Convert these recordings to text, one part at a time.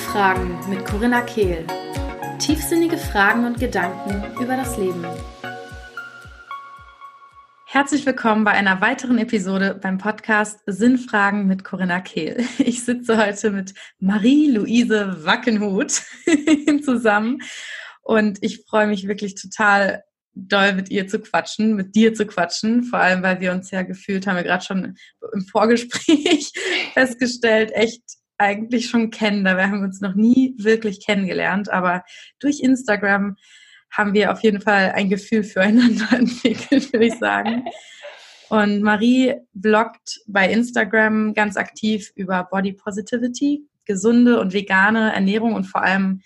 Fragen mit Corinna Kehl. Tiefsinnige Fragen und Gedanken über das Leben. Herzlich willkommen bei einer weiteren Episode beim Podcast Sinnfragen mit Corinna Kehl. Ich sitze heute mit Marie-Louise Wackenhut zusammen und ich freue mich wirklich total doll mit ihr zu quatschen, mit dir zu quatschen, vor allem weil wir uns ja gefühlt, haben wir gerade schon im Vorgespräch festgestellt, echt eigentlich schon kennen. Da haben wir uns noch nie wirklich kennengelernt, aber durch Instagram haben wir auf jeden Fall ein Gefühl füreinander entwickelt, würde ich sagen. Und Marie bloggt bei Instagram ganz aktiv über Body Positivity, gesunde und vegane Ernährung und vor allem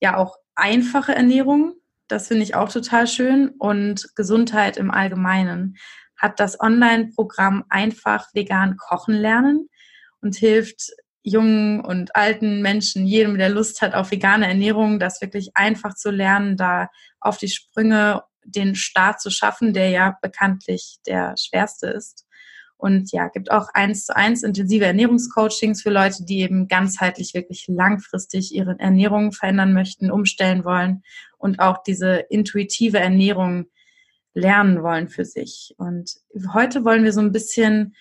ja auch einfache Ernährung. Das finde ich auch total schön. Und Gesundheit im Allgemeinen hat das Online-Programm Einfach vegan kochen lernen und hilft jungen und alten Menschen, jedem, der Lust hat auf vegane Ernährung, das wirklich einfach zu lernen, da auf die Sprünge den Start zu schaffen, der ja bekanntlich der schwerste ist. Und ja, gibt auch eins zu eins intensive Ernährungscoachings für Leute, die eben ganzheitlich wirklich langfristig ihre Ernährung verändern möchten, umstellen wollen und auch diese intuitive Ernährung lernen wollen für sich. Und heute wollen wir so ein bisschen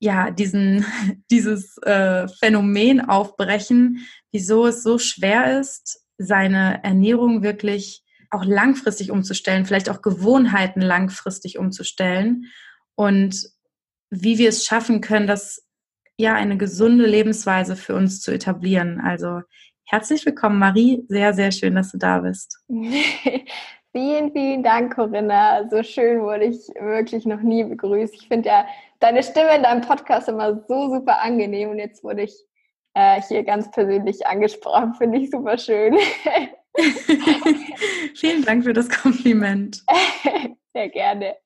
ja, diesen, dieses äh, Phänomen aufbrechen, wieso es so schwer ist, seine Ernährung wirklich auch langfristig umzustellen, vielleicht auch Gewohnheiten langfristig umzustellen und wie wir es schaffen können, das ja eine gesunde Lebensweise für uns zu etablieren. Also herzlich willkommen, Marie. Sehr, sehr schön, dass du da bist. vielen, vielen Dank, Corinna. So schön wurde ich wirklich noch nie begrüßt. Ich finde ja deine Stimme in deinem Podcast immer so super angenehm und jetzt wurde ich äh, hier ganz persönlich angesprochen. Finde ich super schön. Vielen Dank für das Kompliment. Sehr gerne.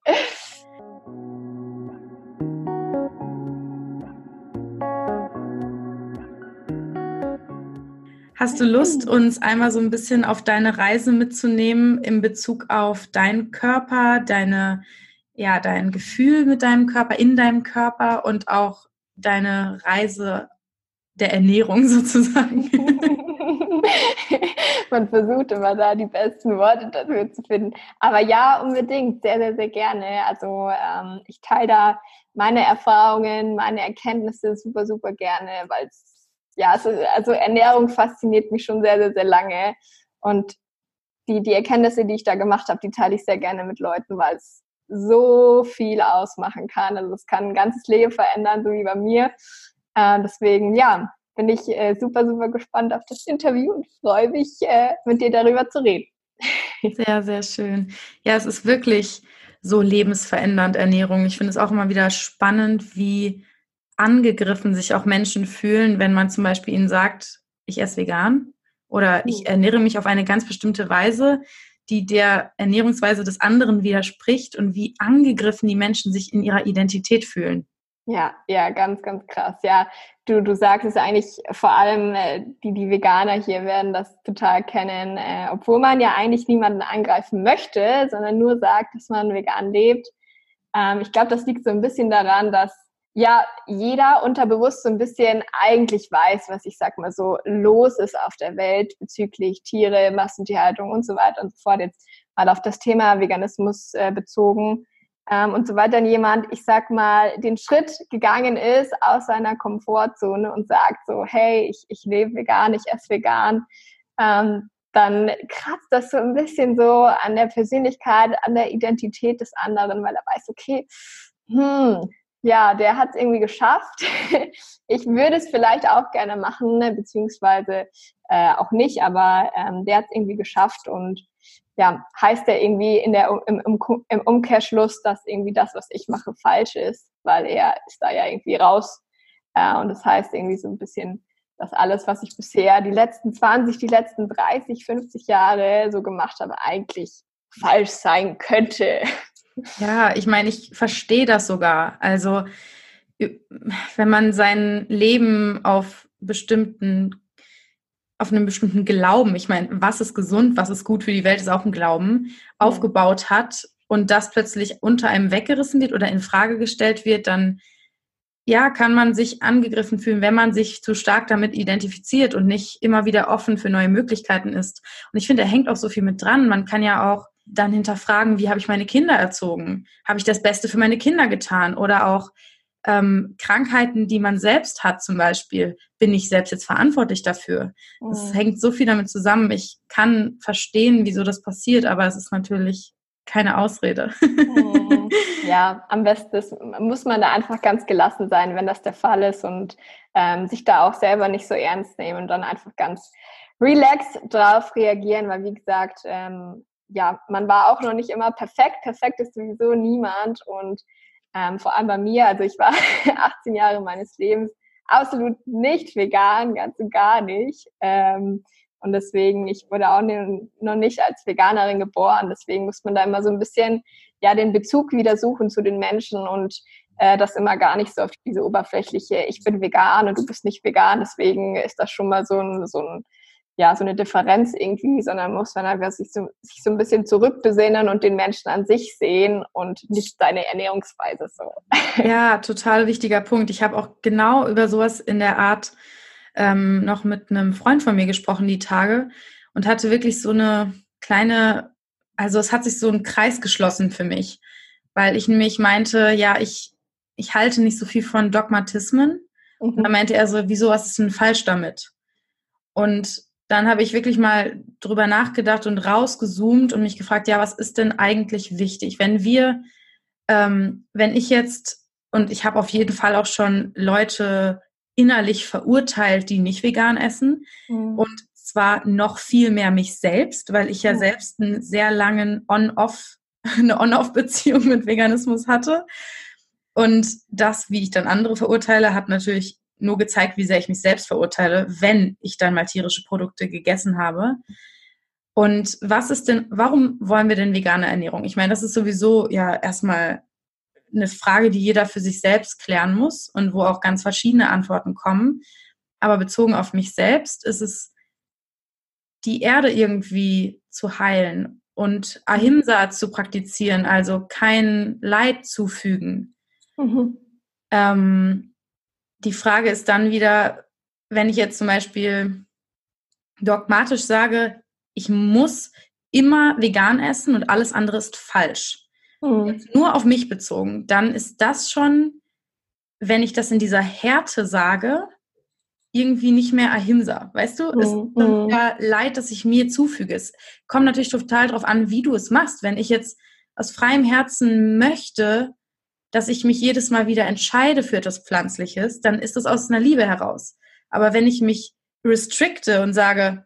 Hast du Lust, uns einmal so ein bisschen auf deine Reise mitzunehmen in Bezug auf deinen Körper, deine ja, dein Gefühl mit deinem Körper, in deinem Körper und auch deine Reise der Ernährung sozusagen. Man versucht immer da die besten Worte dafür zu finden. Aber ja, unbedingt, sehr, sehr, sehr gerne. Also ähm, ich teile da meine Erfahrungen, meine Erkenntnisse super, super gerne, weil es, ja, ist, also Ernährung fasziniert mich schon sehr, sehr, sehr lange. Und die, die Erkenntnisse, die ich da gemacht habe, die teile ich sehr gerne mit Leuten, weil es so viel ausmachen kann. Also es kann ein ganzes Leben verändern, so wie bei mir. Äh, deswegen, ja, bin ich äh, super, super gespannt auf das Interview und freue mich, äh, mit dir darüber zu reden. Sehr, sehr schön. Ja, es ist wirklich so lebensverändernd Ernährung. Ich finde es auch immer wieder spannend, wie angegriffen sich auch Menschen fühlen, wenn man zum Beispiel ihnen sagt, ich esse vegan oder ich hm. ernähre mich auf eine ganz bestimmte Weise, die der Ernährungsweise des anderen widerspricht und wie angegriffen die Menschen sich in ihrer Identität fühlen. Ja, ja, ganz, ganz krass. Ja, du, du sagst es eigentlich vor allem, äh, die, die Veganer hier werden das total kennen, äh, obwohl man ja eigentlich niemanden angreifen möchte, sondern nur sagt, dass man vegan lebt. Ähm, ich glaube, das liegt so ein bisschen daran, dass ja jeder unterbewusst so ein bisschen eigentlich weiß, was ich sag mal so los ist auf der Welt bezüglich Tiere, Massentierhaltung und so weiter und so fort. Jetzt mal auf das Thema Veganismus äh, bezogen ähm, und so weiter. Dann jemand, ich sag mal, den Schritt gegangen ist aus seiner Komfortzone und sagt so, hey, ich, ich lebe vegan, ich esse vegan, ähm, dann kratzt das so ein bisschen so an der Persönlichkeit, an der Identität des anderen, weil er weiß, okay, hm, ja, der hat es irgendwie geschafft. Ich würde es vielleicht auch gerne machen, ne, beziehungsweise äh, auch nicht, aber ähm, der hat es irgendwie geschafft und ja, heißt ja irgendwie in der, im, im, im Umkehrschluss, dass irgendwie das, was ich mache, falsch ist, weil er ist da ja irgendwie raus. Äh, und das heißt irgendwie so ein bisschen, dass alles, was ich bisher die letzten 20, die letzten 30, 50 Jahre so gemacht habe, eigentlich falsch sein könnte. Ja, ich meine, ich verstehe das sogar. Also, wenn man sein Leben auf bestimmten, auf einem bestimmten Glauben, ich meine, was ist gesund, was ist gut für die Welt, ist auch ein Glauben, aufgebaut hat und das plötzlich unter einem weggerissen wird oder in Frage gestellt wird, dann ja, kann man sich angegriffen fühlen, wenn man sich zu stark damit identifiziert und nicht immer wieder offen für neue Möglichkeiten ist. Und ich finde, da hängt auch so viel mit dran. Man kann ja auch dann hinterfragen, wie habe ich meine Kinder erzogen? Habe ich das Beste für meine Kinder getan? Oder auch ähm, Krankheiten, die man selbst hat zum Beispiel, bin ich selbst jetzt verantwortlich dafür? Das mhm. hängt so viel damit zusammen. Ich kann verstehen, wieso das passiert, aber es ist natürlich keine Ausrede. Mhm. Ja, am besten ist, muss man da einfach ganz gelassen sein, wenn das der Fall ist und ähm, sich da auch selber nicht so ernst nehmen und dann einfach ganz relaxed drauf reagieren, weil wie gesagt, ähm, ja, man war auch noch nicht immer perfekt. Perfekt ist sowieso niemand und ähm, vor allem bei mir, also ich war 18 Jahre meines Lebens absolut nicht vegan, ganz und gar nicht. Ähm, und deswegen, ich wurde auch noch nicht als Veganerin geboren. Deswegen muss man da immer so ein bisschen ja den Bezug wieder suchen zu den Menschen und äh, das immer gar nicht so auf diese oberflächliche, ich bin vegan und du bist nicht vegan. Deswegen ist das schon mal so ein, so ein ja, so eine Differenz irgendwie, sondern muss man einfach sich so, sich so ein bisschen zurückbesinnen und den Menschen an sich sehen und nicht seine Ernährungsweise so. Ja, total wichtiger Punkt. Ich habe auch genau über sowas in der Art ähm, noch mit einem Freund von mir gesprochen die Tage und hatte wirklich so eine kleine, also es hat sich so ein Kreis geschlossen für mich, weil ich nämlich meinte, ja, ich, ich halte nicht so viel von Dogmatismen. Mhm. Und da meinte er so, wieso, was ist denn falsch damit? Und dann habe ich wirklich mal drüber nachgedacht und rausgezoomt und mich gefragt, ja, was ist denn eigentlich wichtig? Wenn wir, ähm, wenn ich jetzt, und ich habe auf jeden Fall auch schon Leute innerlich verurteilt, die nicht vegan essen. Mhm. Und zwar noch viel mehr mich selbst, weil ich ja mhm. selbst einen sehr langen On-Off, eine On-Off-Beziehung mit Veganismus hatte. Und das, wie ich dann andere verurteile, hat natürlich nur gezeigt, wie sehr ich mich selbst verurteile, wenn ich dann mal tierische Produkte gegessen habe. Und was ist denn, warum wollen wir denn vegane Ernährung? Ich meine, das ist sowieso ja erstmal eine Frage, die jeder für sich selbst klären muss und wo auch ganz verschiedene Antworten kommen. Aber bezogen auf mich selbst ist es, die Erde irgendwie zu heilen und Ahimsa zu praktizieren, also kein Leid zufügen. Mhm. Ähm, die Frage ist dann wieder, wenn ich jetzt zum Beispiel dogmatisch sage, ich muss immer vegan essen und alles andere ist falsch Mhm. Nur auf mich bezogen, dann ist das schon, wenn ich das in dieser Härte sage, irgendwie nicht mehr Ahimsa. Weißt du? Es ist mhm. ja Leid, das ich mir zufüge. Es kommt natürlich total darauf an, wie du es machst. Wenn ich jetzt aus freiem Herzen möchte, dass ich mich jedes Mal wieder entscheide für etwas Pflanzliches, dann ist das aus einer Liebe heraus. Aber wenn ich mich restrikte und sage,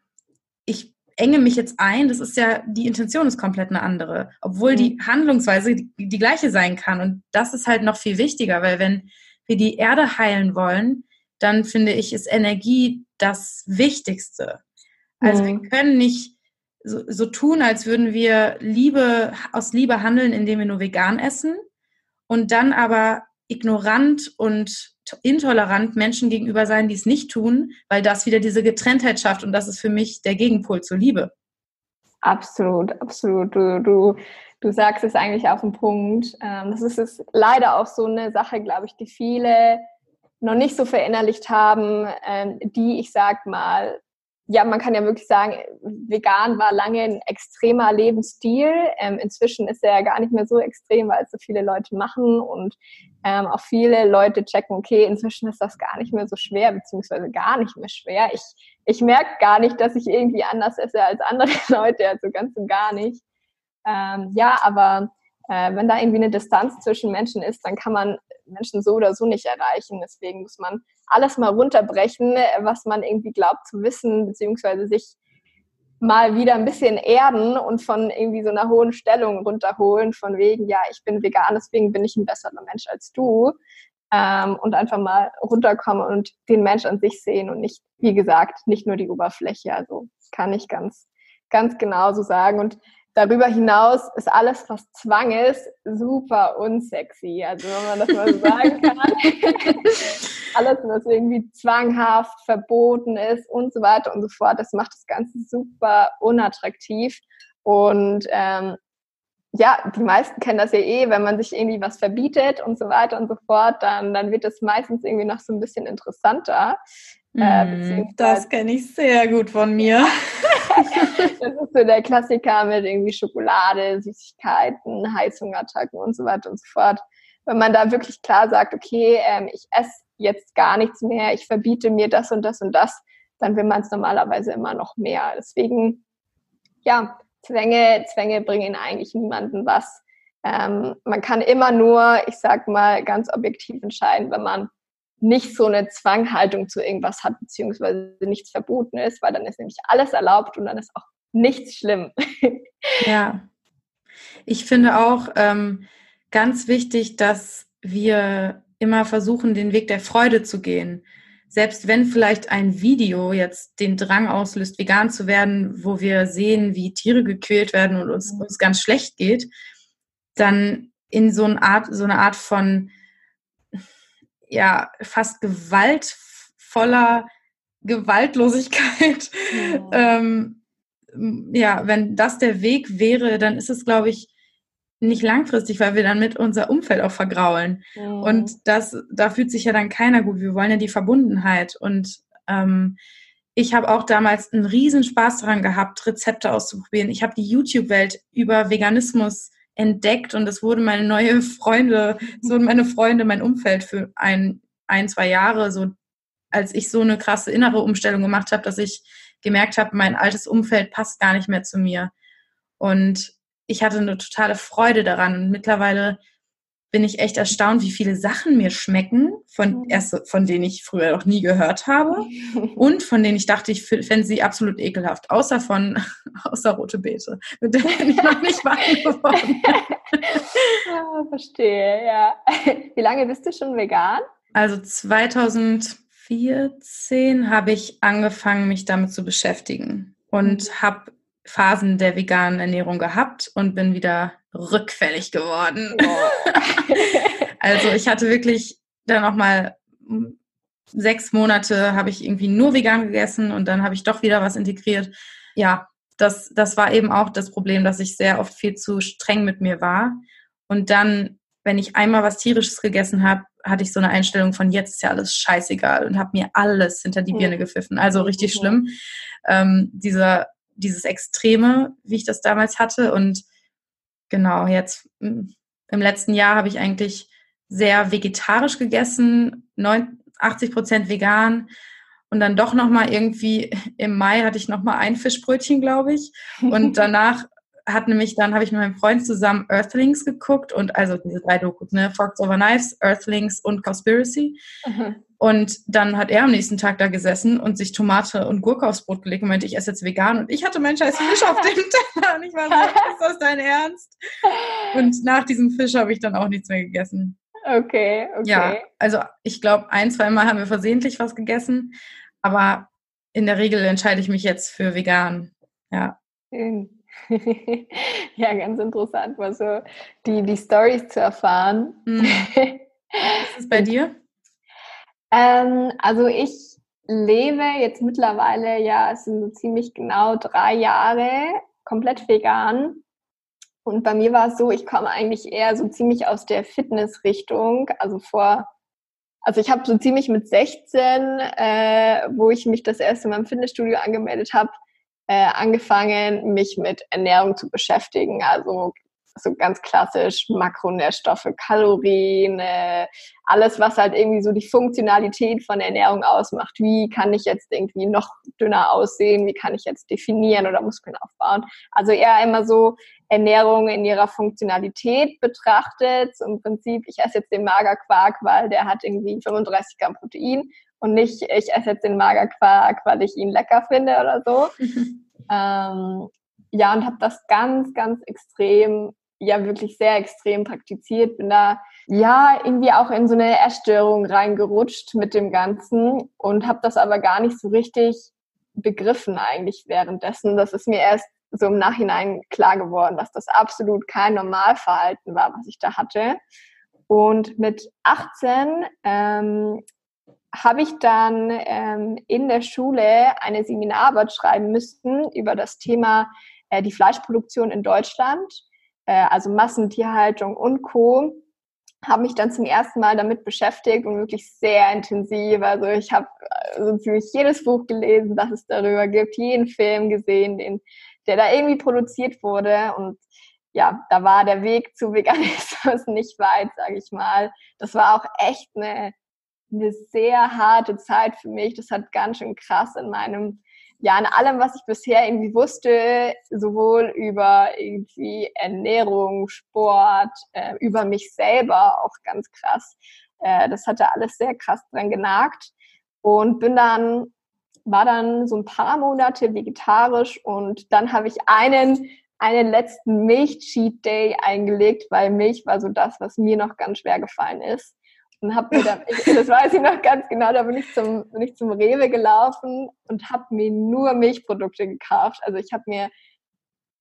ich enge mich jetzt ein, das ist ja, die Intention ist komplett eine andere, obwohl mhm. die Handlungsweise die, die, gleiche sein kann. Und das ist halt noch viel wichtiger, weil wenn wir die Erde heilen wollen, dann finde ich, ist Energie das Wichtigste. Also mhm. wir können nicht so, so tun, als würden wir Liebe, aus Liebe handeln, indem wir nur vegan essen und dann aber ignorant und intolerant Menschen gegenüber sein, die es nicht tun, weil das wieder diese Getrenntheit schafft und das ist für mich der Gegenpol zur Liebe. Absolut, absolut. Du, du, du sagst es eigentlich auf den Punkt. Ähm, das ist es leider auch so eine Sache, glaube ich, die viele noch nicht so verinnerlicht haben, ähm, die, ich sag mal, ja, man kann ja wirklich sagen, vegan war lange ein extremer Lebensstil. Ähm, inzwischen ist er ja gar nicht mehr so extrem, weil es so viele Leute machen und ähm, auch viele Leute checken, okay, inzwischen ist das gar nicht mehr so schwer, beziehungsweise gar nicht mehr schwer. Ich, ich merke gar nicht, dass ich irgendwie anders esse als andere Leute, also ganz und gar nicht. Ähm, ja, aber äh, wenn da irgendwie eine Distanz zwischen Menschen ist, dann kann man Menschen so oder so nicht erreichen. Deswegen muss man alles mal runterbrechen, was man irgendwie glaubt zu wissen, beziehungsweise sich mal wieder ein bisschen erden und von irgendwie so einer hohen Stellung runterholen, von wegen, ja, ich bin vegan, deswegen bin ich ein besserer Mensch als du. Ähm, und einfach mal runterkommen und den Mensch an sich sehen und nicht, wie gesagt, nicht nur die Oberfläche. Also kann ich ganz, ganz genau so sagen. Und darüber hinaus ist alles, was Zwang ist, super unsexy. Also wenn man das mal so sagen kann. alles, was irgendwie zwanghaft verboten ist und so weiter und so fort, das macht das Ganze super unattraktiv. Und ähm, ja, die meisten kennen das ja eh, wenn man sich irgendwie was verbietet und so weiter und so fort, dann, dann wird es meistens irgendwie noch so ein bisschen interessanter. Äh, mm, das kenne ich sehr gut von mir. das ist so der Klassiker mit irgendwie Schokolade, Süßigkeiten, Heißhungerattacken und so weiter und so fort. Wenn man da wirklich klar sagt, okay, ähm, ich esse jetzt gar nichts mehr, ich verbiete mir das und das und das, dann will man es normalerweise immer noch mehr. Deswegen, ja, Zwänge, Zwänge bringen eigentlich niemanden was. Ähm, man kann immer nur, ich sag mal, ganz objektiv entscheiden, wenn man nicht so eine Zwanghaltung zu irgendwas hat, beziehungsweise nichts verboten ist, weil dann ist nämlich alles erlaubt und dann ist auch nichts schlimm. Ja. Ich finde auch ähm, ganz wichtig, dass wir immer versuchen, den Weg der Freude zu gehen selbst wenn vielleicht ein Video jetzt den Drang auslöst, vegan zu werden, wo wir sehen, wie Tiere gequält werden und uns, uns ganz schlecht geht, dann in so eine Art, so eine Art von ja, fast gewaltvoller Gewaltlosigkeit. Ja. ähm, ja, wenn das der Weg wäre, dann ist es, glaube ich, nicht langfristig, weil wir dann mit unser Umfeld auch vergraulen. Mhm. Und das, da fühlt sich ja dann keiner gut. Wir wollen ja die Verbundenheit. Und ähm, ich habe auch damals einen riesen Spaß daran gehabt, Rezepte auszuprobieren. Ich habe die YouTube-Welt über Veganismus entdeckt und das wurde meine neue Freunde, so wurden meine Freunde, mein Umfeld für ein, ein, zwei Jahre, so als ich so eine krasse innere Umstellung gemacht habe, dass ich gemerkt habe, mein altes Umfeld passt gar nicht mehr zu mir. Und ich hatte eine totale Freude daran und mittlerweile bin ich echt erstaunt, wie viele Sachen mir schmecken, von, mhm. erst, von denen ich früher noch nie gehört habe und von denen ich dachte, ich fände sie absolut ekelhaft, außer von, außer rote Beete, mit denen bin ich noch nicht warm geworden. ah, verstehe, ja. Wie lange bist du schon vegan? Also 2014 habe ich angefangen, mich damit zu beschäftigen und mhm. habe Phasen der veganen Ernährung gehabt und bin wieder rückfällig geworden. Oh. also ich hatte wirklich dann auch mal hm, sechs Monate habe ich irgendwie nur vegan gegessen und dann habe ich doch wieder was integriert. Ja, das, das war eben auch das Problem, dass ich sehr oft viel zu streng mit mir war. Und dann, wenn ich einmal was Tierisches gegessen habe, hatte ich so eine Einstellung von jetzt ist ja alles scheißegal und habe mir alles hinter die Birne gepfiffen. Also richtig schlimm. Ähm, dieser dieses Extreme, wie ich das damals hatte. Und genau, jetzt hm, im letzten Jahr habe ich eigentlich sehr vegetarisch gegessen, 80 Prozent vegan. Und dann doch nochmal irgendwie im Mai hatte ich nochmal ein Fischbrötchen, glaube ich. Und danach hat nämlich dann, habe ich mit meinem Freund zusammen Earthlings geguckt und also diese drei Dokus, ne? Forks Over Knives, Earthlings und Conspiracy. Mhm. Und dann hat er am nächsten Tag da gesessen und sich Tomate und Gurke aufs Brot gelegt und meinte, ich esse jetzt vegan. Und ich hatte meinen scheiß Fisch auf dem Teller. Und ich war so, ist das dein Ernst? Und nach diesem Fisch habe ich dann auch nichts mehr gegessen. Okay, okay. Ja, also ich glaube, ein, zwei Mal haben wir versehentlich was gegessen. Aber in der Regel entscheide ich mich jetzt für vegan. Ja. ja, ganz interessant, mal so die, die Stories zu erfahren. Mhm. Was ist es bei dir? Ähm, also ich lebe jetzt mittlerweile, ja, es sind so ziemlich genau drei Jahre komplett vegan. Und bei mir war es so, ich komme eigentlich eher so ziemlich aus der Fitnessrichtung. Also vor, also ich habe so ziemlich mit 16, äh, wo ich mich das erste Mal im Fitnessstudio angemeldet habe, äh, angefangen, mich mit Ernährung zu beschäftigen. Also so ganz klassisch Makronährstoffe, Kalorien, äh, alles, was halt irgendwie so die Funktionalität von Ernährung ausmacht. Wie kann ich jetzt irgendwie noch dünner aussehen? Wie kann ich jetzt definieren oder Muskeln aufbauen? Also eher immer so Ernährung in ihrer Funktionalität betrachtet. So Im Prinzip, ich esse jetzt den Magerquark, weil der hat irgendwie 35 Gramm Protein und nicht, ich esse jetzt den Magerquark, weil ich ihn lecker finde oder so. ähm, ja, und habe das ganz, ganz extrem ja wirklich sehr extrem praktiziert, bin da ja irgendwie auch in so eine Essstörung reingerutscht mit dem Ganzen und habe das aber gar nicht so richtig begriffen eigentlich währenddessen. Das ist mir erst so im Nachhinein klar geworden, dass das absolut kein Normalverhalten war, was ich da hatte. Und mit 18 ähm, habe ich dann ähm, in der Schule eine Seminararbeit schreiben müssen über das Thema äh, die Fleischproduktion in Deutschland äh, also Massentierhaltung und Co habe mich dann zum ersten Mal damit beschäftigt und wirklich sehr intensiv. Also ich habe so also ziemlich jedes Buch gelesen, das es darüber gibt, jeden Film gesehen, den, der da irgendwie produziert wurde. Und ja, da war der Weg zu Veganismus nicht weit, sage ich mal. Das war auch echt eine, eine sehr harte Zeit für mich. Das hat ganz schön krass in meinem ja, an allem, was ich bisher irgendwie wusste, sowohl über irgendwie Ernährung, Sport, äh, über mich selber auch ganz krass. Äh, das hatte alles sehr krass dran genagt und bin dann, war dann so ein paar Monate vegetarisch und dann habe ich einen, einen letzten Milch-Cheat Day eingelegt, weil Milch war so das, was mir noch ganz schwer gefallen ist und habe mir dann, ich, das weiß ich noch ganz genau, da bin ich zum, bin ich zum Rewe gelaufen und habe mir nur Milchprodukte gekauft. Also ich habe mir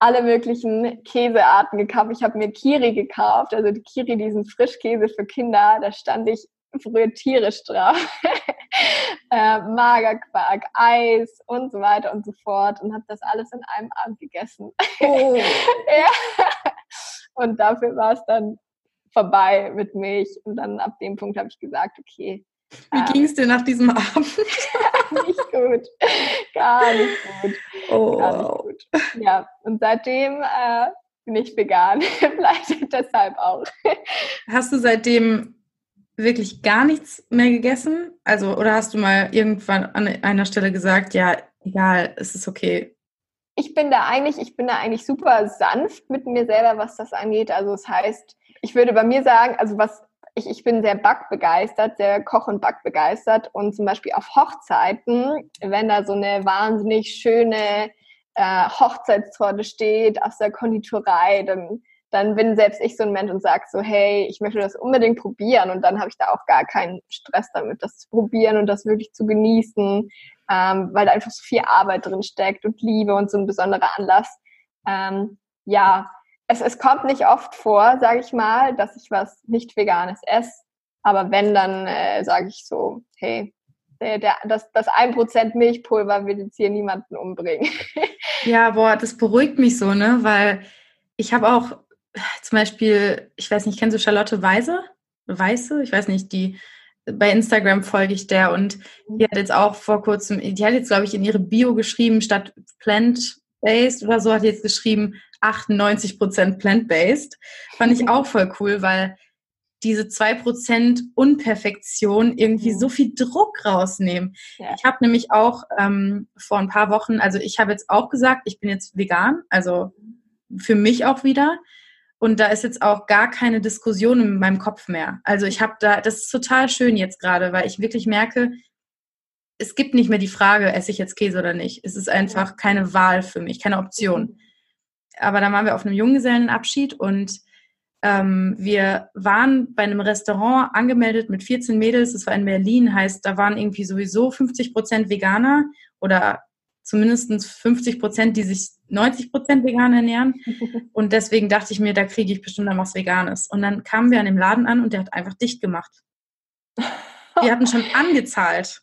alle möglichen Käsearten gekauft. Ich habe mir Kiri gekauft, also die Kiri, diesen Frischkäse für Kinder, da stand ich früher tierisch drauf. äh, Magerquark, Eis und so weiter und so fort und habe das alles in einem Abend gegessen. Oh. ja. Und dafür war es dann vorbei mit Milch. Und dann ab dem Punkt habe ich gesagt, okay. Wie ähm, ging es dir nach diesem Abend? nicht gut. Gar nicht gut. Oh, Gar nicht gut. Ja, und seitdem äh, bin ich vegan. Vielleicht deshalb auch. Hast du seitdem wirklich gar nichts mehr gegessen? Also, oder hast du mal irgendwann an einer Stelle gesagt, ja, egal, es ist okay, ich bin da eigentlich, ich bin da eigentlich super sanft mit mir selber, was das angeht. Also es das heißt, ich würde bei mir sagen, also was ich, ich bin sehr backbegeistert, sehr koch- und backbegeistert und zum Beispiel auf Hochzeiten, wenn da so eine wahnsinnig schöne äh, Hochzeitstorte steht aus der Konditorei, dann, dann bin selbst ich so ein Mensch und sage so, hey, ich möchte das unbedingt probieren und dann habe ich da auch gar keinen Stress damit, das zu probieren und das wirklich zu genießen ähm, weil da einfach so viel Arbeit drin steckt und Liebe und so ein besonderer Anlass. Ähm, ja, es, es kommt nicht oft vor, sage ich mal, dass ich was nicht Veganes esse. Aber wenn, dann äh, sage ich so, hey, der, der, das, das 1% Milchpulver wird jetzt hier niemanden umbringen. ja, boah, das beruhigt mich so, ne? Weil ich habe auch zum Beispiel, ich weiß nicht, kennst du Charlotte Weise? Weiße? Ich weiß nicht, die bei Instagram folge ich der und die hat jetzt auch vor kurzem, die hat jetzt, glaube ich, in ihre Bio geschrieben, statt plant-based oder so, hat jetzt geschrieben 98% plant-based. Fand ich auch voll cool, weil diese 2% Unperfektion irgendwie so viel Druck rausnehmen. Ja. Ich habe nämlich auch ähm, vor ein paar Wochen, also ich habe jetzt auch gesagt, ich bin jetzt vegan, also für mich auch wieder. Und da ist jetzt auch gar keine Diskussion in meinem Kopf mehr. Also ich habe da, das ist total schön jetzt gerade, weil ich wirklich merke, es gibt nicht mehr die Frage, esse ich jetzt Käse oder nicht. Es ist einfach keine Wahl für mich, keine Option. Aber dann waren wir auf einem Junggesellenabschied und ähm, wir waren bei einem Restaurant angemeldet mit 14 Mädels. Das war in Berlin, heißt, da waren irgendwie sowieso 50 Prozent Veganer oder zumindest 50 Prozent, die sich 90 Prozent vegan ernähren. Und deswegen dachte ich mir, da kriege ich bestimmt dann was Veganes. Und dann kamen wir an dem Laden an und der hat einfach dicht gemacht. Wir hatten schon angezahlt.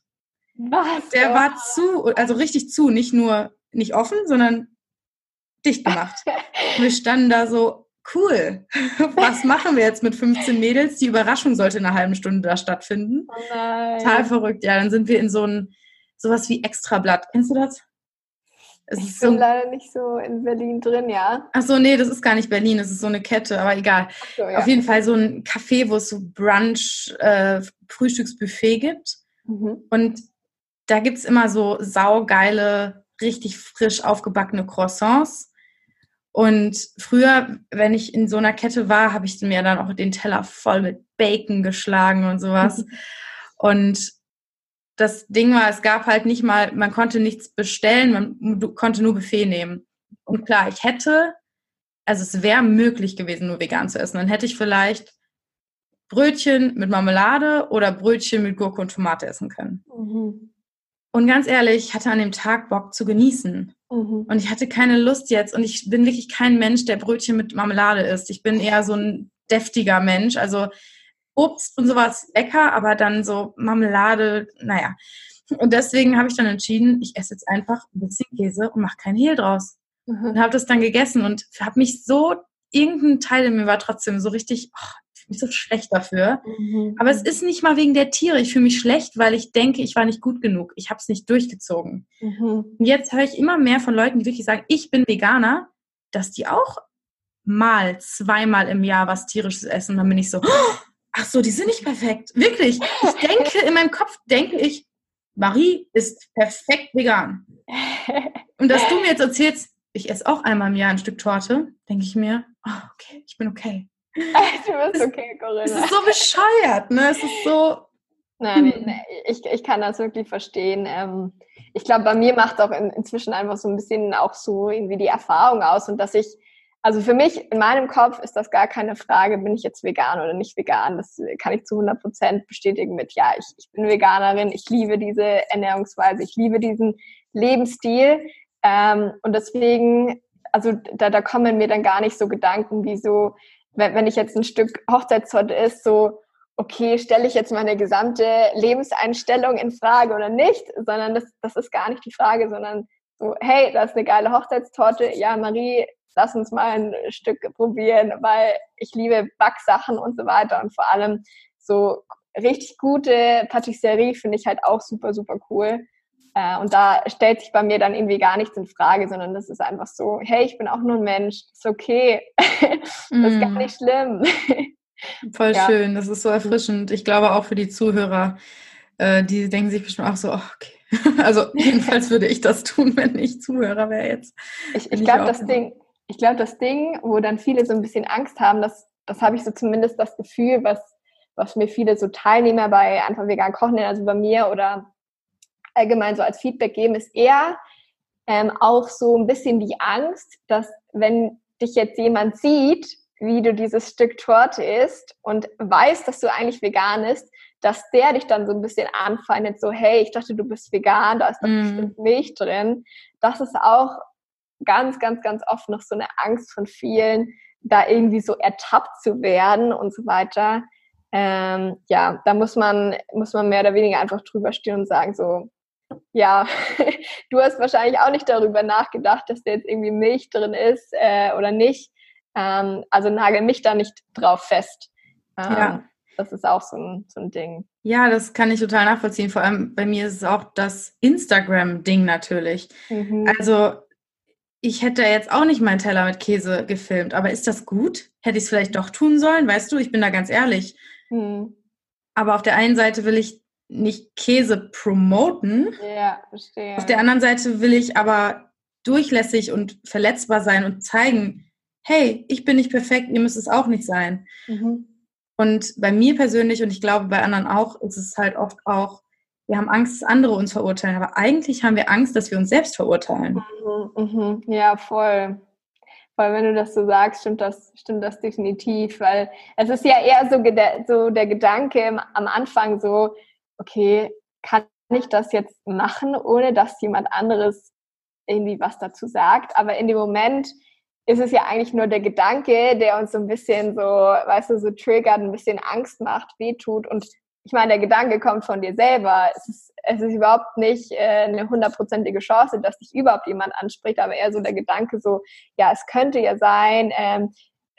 Was? Der war zu, also richtig zu, nicht nur nicht offen, sondern dicht gemacht. Wir standen da so, cool, was machen wir jetzt mit 15 Mädels? Die Überraschung sollte in einer halben Stunde da stattfinden. Oh nein. Total verrückt. Ja, dann sind wir in so ein, sowas wie Extrablatt. Kennst du das? Es ich bin so, leider nicht so in Berlin drin, ja. Ach so, nee, das ist gar nicht Berlin, das ist so eine Kette, aber egal. So, ja. Auf jeden Fall so ein Café, wo es so Brunch, äh, Frühstücksbuffet gibt. Mhm. Und da gibt es immer so saugeile, richtig frisch aufgebackene Croissants. Und früher, wenn ich in so einer Kette war, habe ich mir dann auch den Teller voll mit Bacon geschlagen und sowas. und das Ding war, es gab halt nicht mal, man konnte nichts bestellen, man konnte nur Buffet nehmen. Und klar, ich hätte, also es wäre möglich gewesen, nur vegan zu essen. Dann hätte ich vielleicht Brötchen mit Marmelade oder Brötchen mit Gurke und Tomate essen können. Mhm. Und ganz ehrlich, ich hatte an dem Tag Bock zu genießen. Mhm. Und ich hatte keine Lust jetzt. Und ich bin wirklich kein Mensch, der Brötchen mit Marmelade isst. Ich bin eher so ein deftiger Mensch. Also Obst und sowas lecker, aber dann so Marmelade, naja. Und deswegen habe ich dann entschieden, ich esse jetzt einfach ein bisschen Käse und mache kein Hehl draus. Mhm. Und habe das dann gegessen und habe mich so irgendein Teil in mir war trotzdem so richtig, oh, ich bin so schlecht dafür. Mhm. Aber es ist nicht mal wegen der Tiere. Ich fühle mich schlecht, weil ich denke, ich war nicht gut genug. Ich habe es nicht durchgezogen. Mhm. Und jetzt höre ich immer mehr von Leuten, die wirklich sagen, ich bin Veganer, dass die auch mal, zweimal im Jahr was tierisches essen. Und dann bin ich so, oh, ach so, die sind nicht perfekt. Wirklich. Ich denke, in meinem Kopf denke ich, Marie ist perfekt vegan. Und dass du mir jetzt erzählst, ich esse auch einmal im Jahr ein Stück Torte, denke ich mir, oh, okay, ich bin okay. Du bist okay, Corinna. Es ist so bescheuert, ne? Es ist so. Nein, hm. nee, ich, ich kann das wirklich verstehen. Ähm, ich glaube, bei mir macht auch in, inzwischen einfach so ein bisschen auch so irgendwie die Erfahrung aus und dass ich, also für mich in meinem Kopf ist das gar keine Frage, bin ich jetzt vegan oder nicht vegan. Das kann ich zu 100 Prozent bestätigen mit, ja, ich, ich bin Veganerin, ich liebe diese Ernährungsweise, ich liebe diesen Lebensstil. Ähm, und deswegen, also da, da kommen mir dann gar nicht so Gedanken wie so, wenn, wenn ich jetzt ein Stück Hochzeitstorte ist, so, okay, stelle ich jetzt meine gesamte Lebenseinstellung in Frage oder nicht, sondern das, das ist gar nicht die Frage, sondern so, hey, das ist eine geile Hochzeitstorte, ja, Marie, lass uns mal ein Stück probieren, weil ich liebe Backsachen und so weiter. Und vor allem so richtig gute Patisserie finde ich halt auch super, super cool. Äh, und da stellt sich bei mir dann irgendwie gar nichts in Frage, sondern das ist einfach so, hey, ich bin auch nur ein Mensch, ist okay, das ist gar mm. nicht schlimm. Voll ja. schön, das ist so erfrischend. Ich glaube auch für die Zuhörer, äh, die denken sich bestimmt auch so, oh, okay. Also jedenfalls würde ich das tun, wenn ich Zuhörer wäre jetzt. Ich, ich glaube, das Ding, ich glaube, das Ding, wo dann viele so ein bisschen Angst haben, das, das habe ich so zumindest das Gefühl, was, was mir viele so Teilnehmer bei Einfach Vegan Kochen, also bei mir oder allgemein so als Feedback geben, ist eher ähm, auch so ein bisschen die Angst, dass wenn dich jetzt jemand sieht, wie du dieses Stück Torte isst und weiß, dass du eigentlich vegan bist, dass der dich dann so ein bisschen anfeindet, so, hey, ich dachte, du bist vegan, da ist doch mm. bestimmt Milch drin. Das ist auch ganz, ganz, ganz oft noch so eine Angst von vielen, da irgendwie so ertappt zu werden und so weiter. Ähm, ja, da muss man, muss man mehr oder weniger einfach drüber stehen und sagen, so, ja, du hast wahrscheinlich auch nicht darüber nachgedacht, dass da jetzt irgendwie Milch drin ist äh, oder nicht. Ähm, also nagel mich da nicht drauf fest. Ähm, ja. Das ist auch so ein, so ein Ding. Ja, das kann ich total nachvollziehen. Vor allem bei mir ist es auch das Instagram-Ding natürlich. Mhm. Also ich hätte jetzt auch nicht meinen Teller mit Käse gefilmt, aber ist das gut? Hätte ich es vielleicht doch tun sollen? Weißt du, ich bin da ganz ehrlich. Mhm. Aber auf der einen Seite will ich nicht Käse promoten. Ja, verstehe. Auf der anderen Seite will ich aber durchlässig und verletzbar sein und zeigen, hey, ich bin nicht perfekt, ihr müsst es auch nicht sein. Mhm. Und bei mir persönlich und ich glaube bei anderen auch, ist es halt oft auch, wir haben Angst, dass andere uns verurteilen, aber eigentlich haben wir Angst, dass wir uns selbst verurteilen. Mhm, mhm. Ja, voll. Weil wenn du das so sagst, stimmt das, stimmt das definitiv, weil es ist ja eher so, so der Gedanke am Anfang so, okay, kann ich das jetzt machen, ohne dass jemand anderes irgendwie was dazu sagt. Aber in dem Moment ist es ja eigentlich nur der Gedanke, der uns so ein bisschen so, weißt du, so triggert, ein bisschen Angst macht, wehtut. Und ich meine, der Gedanke kommt von dir selber. Es ist, es ist überhaupt nicht äh, eine hundertprozentige Chance, dass dich überhaupt jemand anspricht, aber eher so der Gedanke so, ja, es könnte ja sein, ähm,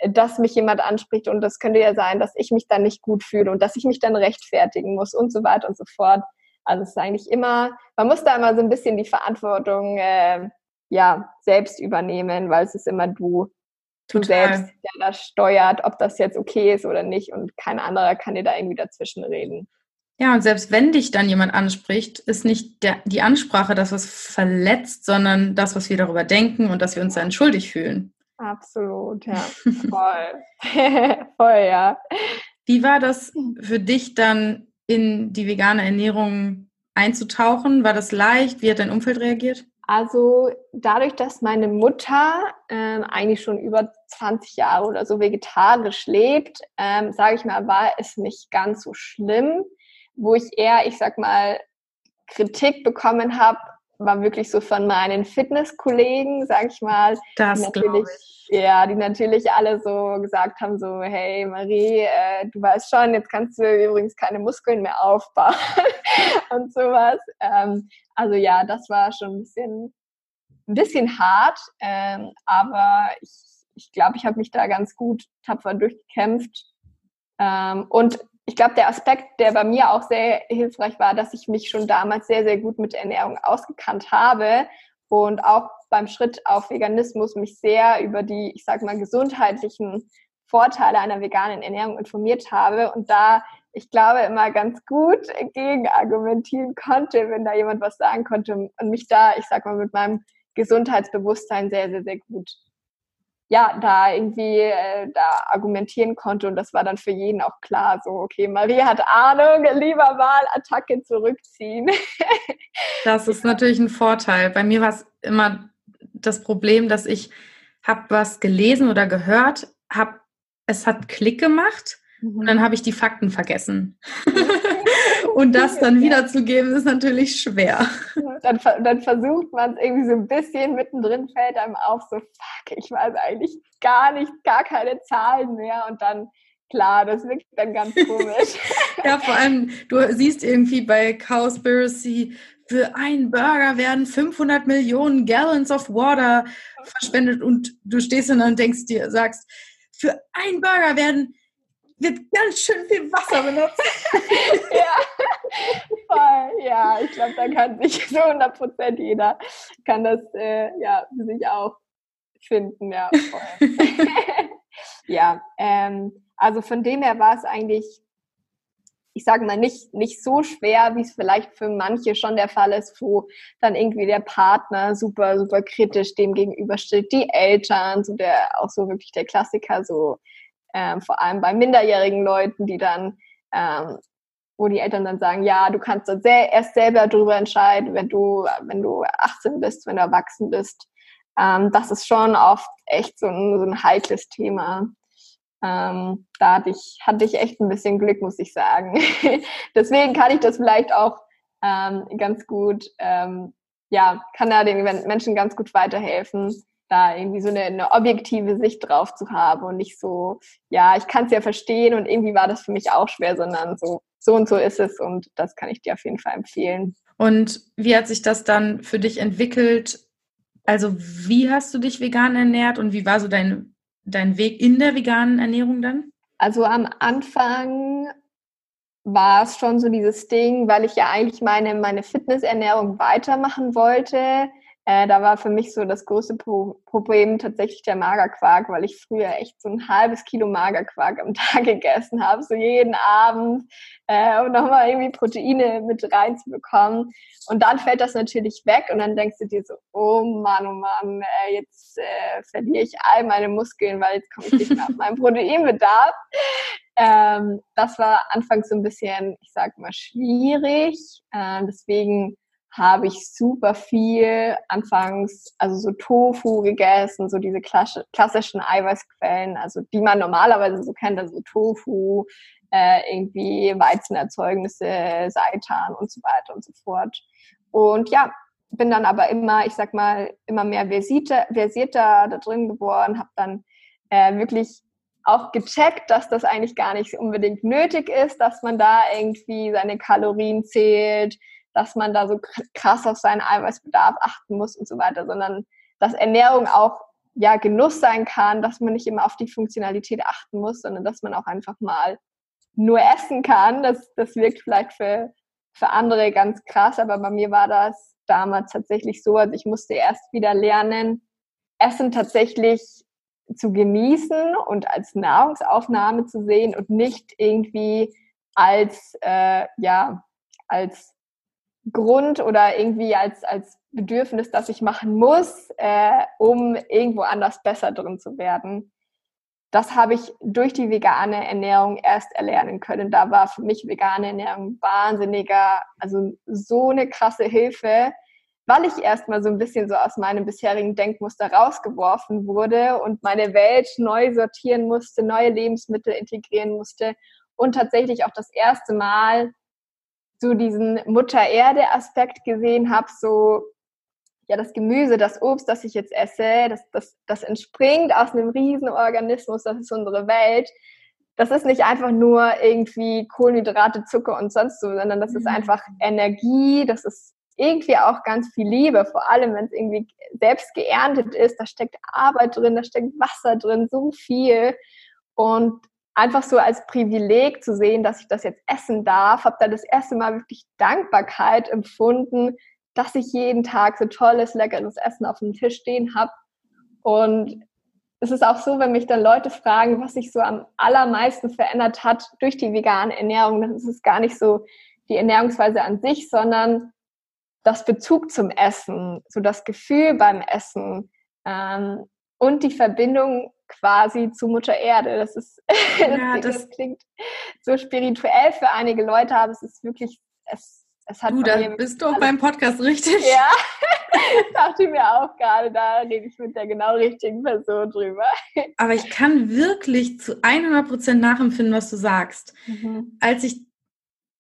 dass mich jemand anspricht und das könnte ja sein, dass ich mich dann nicht gut fühle und dass ich mich dann rechtfertigen muss und so weiter und so fort. Also es ist eigentlich immer, man muss da immer so ein bisschen die Verantwortung äh, ja selbst übernehmen, weil es ist immer du, du selbst, der das steuert, ob das jetzt okay ist oder nicht und kein anderer kann dir da irgendwie dazwischen reden. Ja, und selbst wenn dich dann jemand anspricht, ist nicht der, die Ansprache das, was verletzt, sondern das, was wir darüber denken und dass wir uns dann schuldig fühlen. Absolut, ja. Voll. Voll, ja. Wie war das für dich dann in die vegane Ernährung einzutauchen? War das leicht? Wie hat dein Umfeld reagiert? Also dadurch, dass meine Mutter ähm, eigentlich schon über 20 Jahre oder so vegetarisch lebt, ähm, sage ich mal, war es nicht ganz so schlimm. Wo ich eher, ich sag mal, Kritik bekommen habe, war wirklich so von meinen Fitnesskollegen, sag ich mal. Das natürlich, ich. ja, die natürlich alle so gesagt haben, so, hey Marie, äh, du weißt schon, jetzt kannst du übrigens keine Muskeln mehr aufbauen und sowas. Ähm, also ja, das war schon ein bisschen, ein bisschen hart, ähm, aber ich, ich glaube, ich habe mich da ganz gut tapfer durchgekämpft. Ähm, und ich glaube, der Aspekt, der bei mir auch sehr hilfreich war, dass ich mich schon damals sehr, sehr gut mit Ernährung ausgekannt habe und auch beim Schritt auf Veganismus mich sehr über die, ich sage mal, gesundheitlichen Vorteile einer veganen Ernährung informiert habe und da ich glaube, immer ganz gut gegen argumentieren konnte, wenn da jemand was sagen konnte und mich da, ich sag mal, mit meinem Gesundheitsbewusstsein sehr, sehr, sehr gut, ja, da irgendwie äh, da argumentieren konnte und das war dann für jeden auch klar, so, okay, Marie hat Ahnung, lieber mal Attacke zurückziehen. das ist natürlich ein Vorteil. Bei mir war es immer das Problem, dass ich habe was gelesen oder gehört, habe es hat Klick gemacht und dann habe ich die Fakten vergessen. und das dann wiederzugeben, ist natürlich schwer. Dann, dann versucht man es irgendwie so ein bisschen, mittendrin fällt einem auf, so, fuck, ich weiß eigentlich gar nicht, gar keine Zahlen mehr. Und dann, klar, das wirkt dann ganz komisch. ja, vor allem, du siehst irgendwie bei Cowspiracy, für einen Burger werden 500 Millionen Gallons of Water verschwendet und du stehst dann und denkst dir, sagst, für einen Burger werden wird ganz schön viel Wasser benutzt. ja, voll. Ja, ich glaube, da kann sich so 100 Prozent jeder kann das äh, ja sich auch finden. Ja, ja, ähm, also von dem her war es eigentlich, ich sage mal, nicht, nicht so schwer, wie es vielleicht für manche schon der Fall ist, wo dann irgendwie der Partner super, super kritisch dem gegenübersteht, die Eltern, so der, auch so wirklich der Klassiker, so ähm, vor allem bei minderjährigen Leuten, die dann, ähm, wo die Eltern dann sagen, ja, du kannst sehr, erst selber darüber entscheiden, wenn du, wenn du 18 bist, wenn du erwachsen bist. Ähm, das ist schon oft echt so ein, so ein heikles Thema. Ähm, da hatte ich, hatte ich echt ein bisschen Glück, muss ich sagen. Deswegen kann ich das vielleicht auch ähm, ganz gut, ähm, ja, kann da den Menschen ganz gut weiterhelfen, da irgendwie so eine, eine, objektive Sicht drauf zu haben und nicht so, ja, ich kann es ja verstehen und irgendwie war das für mich auch schwer, sondern so, so und so ist es und das kann ich dir auf jeden Fall empfehlen. Und wie hat sich das dann für dich entwickelt? Also wie hast du dich vegan ernährt und wie war so dein, dein Weg in der veganen Ernährung dann? Also am Anfang war es schon so dieses Ding, weil ich ja eigentlich meine, meine Fitnessernährung weitermachen wollte, äh, da war für mich so das größte Pro Problem tatsächlich der Magerquark, weil ich früher echt so ein halbes Kilo Magerquark am Tag gegessen habe, so jeden Abend, äh, um nochmal irgendwie Proteine mit reinzubekommen. Und dann fällt das natürlich weg und dann denkst du dir so, oh Mann, oh Mann, äh, jetzt äh, verliere ich all meine Muskeln, weil jetzt komme ich nicht mehr auf meinen Proteinbedarf. Ähm, das war anfangs so ein bisschen, ich sag mal, schwierig. Äh, deswegen habe ich super viel anfangs, also so Tofu gegessen, so diese klassischen Eiweißquellen, also die man normalerweise so kennt, also Tofu, äh, irgendwie Weizenerzeugnisse, Seitan und so weiter und so fort. Und ja, bin dann aber immer, ich sag mal, immer mehr versierter, versierter da drin geworden, habe dann äh, wirklich auch gecheckt, dass das eigentlich gar nicht unbedingt nötig ist, dass man da irgendwie seine Kalorien zählt, dass man da so krass auf seinen Eiweißbedarf achten muss und so weiter, sondern dass Ernährung auch ja Genuss sein kann, dass man nicht immer auf die Funktionalität achten muss, sondern dass man auch einfach mal nur essen kann. Das, das wirkt vielleicht für, für andere ganz krass, aber bei mir war das damals tatsächlich so. Also ich musste erst wieder lernen, Essen tatsächlich zu genießen und als Nahrungsaufnahme zu sehen und nicht irgendwie als äh, ja als Grund oder irgendwie als, als Bedürfnis, das ich machen muss, äh, um irgendwo anders besser drin zu werden. Das habe ich durch die vegane Ernährung erst erlernen können. Da war für mich vegane Ernährung wahnsinniger, also so eine krasse Hilfe, weil ich erstmal so ein bisschen so aus meinem bisherigen Denkmuster rausgeworfen wurde und meine Welt neu sortieren musste, neue Lebensmittel integrieren musste und tatsächlich auch das erste Mal so diesen Mutter Erde Aspekt gesehen habe, so ja das Gemüse, das Obst, das ich jetzt esse, das, das, das entspringt aus einem Riesenorganismus, das ist unsere Welt. Das ist nicht einfach nur irgendwie Kohlenhydrate, Zucker und sonst so, sondern das ist mhm. einfach Energie, das ist irgendwie auch ganz viel Liebe, vor allem wenn es irgendwie selbst geerntet ist. Da steckt Arbeit drin, da steckt Wasser drin, so viel. Und einfach so als Privileg zu sehen, dass ich das jetzt essen darf, habe da das erste Mal wirklich Dankbarkeit empfunden, dass ich jeden Tag so tolles, leckeres Essen auf dem Tisch stehen habe. Und es ist auch so, wenn mich dann Leute fragen, was sich so am allermeisten verändert hat durch die vegane Ernährung, dann ist es gar nicht so die Ernährungsweise an sich, sondern das Bezug zum Essen, so das Gefühl beim Essen ähm, und die Verbindung quasi zu Mutter Erde. Das ist, ja, das, das, klingt so spirituell für einige Leute, aber es ist wirklich, es, es hat. Du, da bist du auch beim Podcast richtig. Ja, dachte ich mir auch gerade, da rede ich mit der genau richtigen Person drüber. Aber ich kann wirklich zu 100 Prozent nachempfinden, was du sagst. Mhm. Als ich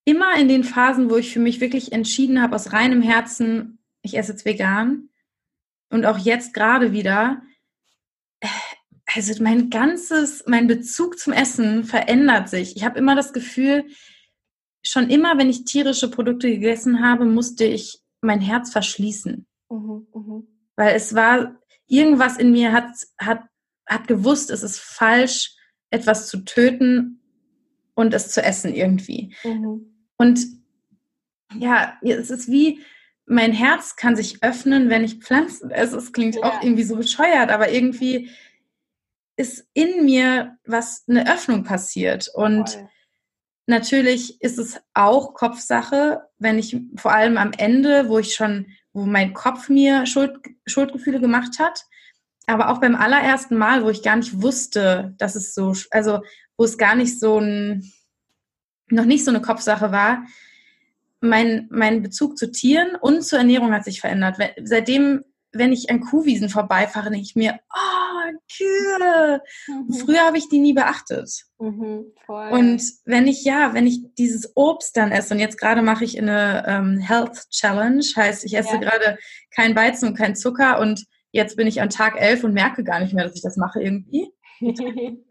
immer in den Phasen, wo ich für mich wirklich entschieden habe, aus reinem Herzen, ich esse jetzt vegan und auch jetzt gerade wieder, also mein ganzes, mein Bezug zum Essen verändert sich. Ich habe immer das Gefühl, schon immer, wenn ich tierische Produkte gegessen habe, musste ich mein Herz verschließen. Mhm, mh. Weil es war, irgendwas in mir hat, hat, hat gewusst, es ist falsch, etwas zu töten und es zu essen irgendwie. Mhm. Und ja, es ist wie, mein Herz kann sich öffnen, wenn ich Pflanzen esse. Es klingt ja. auch irgendwie so bescheuert, aber irgendwie ist in mir was eine Öffnung passiert. Und Voll. natürlich ist es auch Kopfsache, wenn ich vor allem am Ende, wo ich schon, wo mein Kopf mir Schuld, Schuldgefühle gemacht hat, aber auch beim allerersten Mal, wo ich gar nicht wusste, dass es so, also wo es gar nicht so ein, noch nicht so eine Kopfsache war, mein, mein Bezug zu Tieren und zur Ernährung hat sich verändert. Seitdem wenn ich an Kuhwiesen vorbeifahre, denke ich mir, oh, Kühe. Mhm. Früher habe ich die nie beachtet. Mhm, und wenn ich, ja, wenn ich dieses Obst dann esse, und jetzt gerade mache ich eine ähm, Health Challenge, heißt, ich esse ja. gerade kein Weizen und kein Zucker und jetzt bin ich an Tag 11 und merke gar nicht mehr, dass ich das mache irgendwie.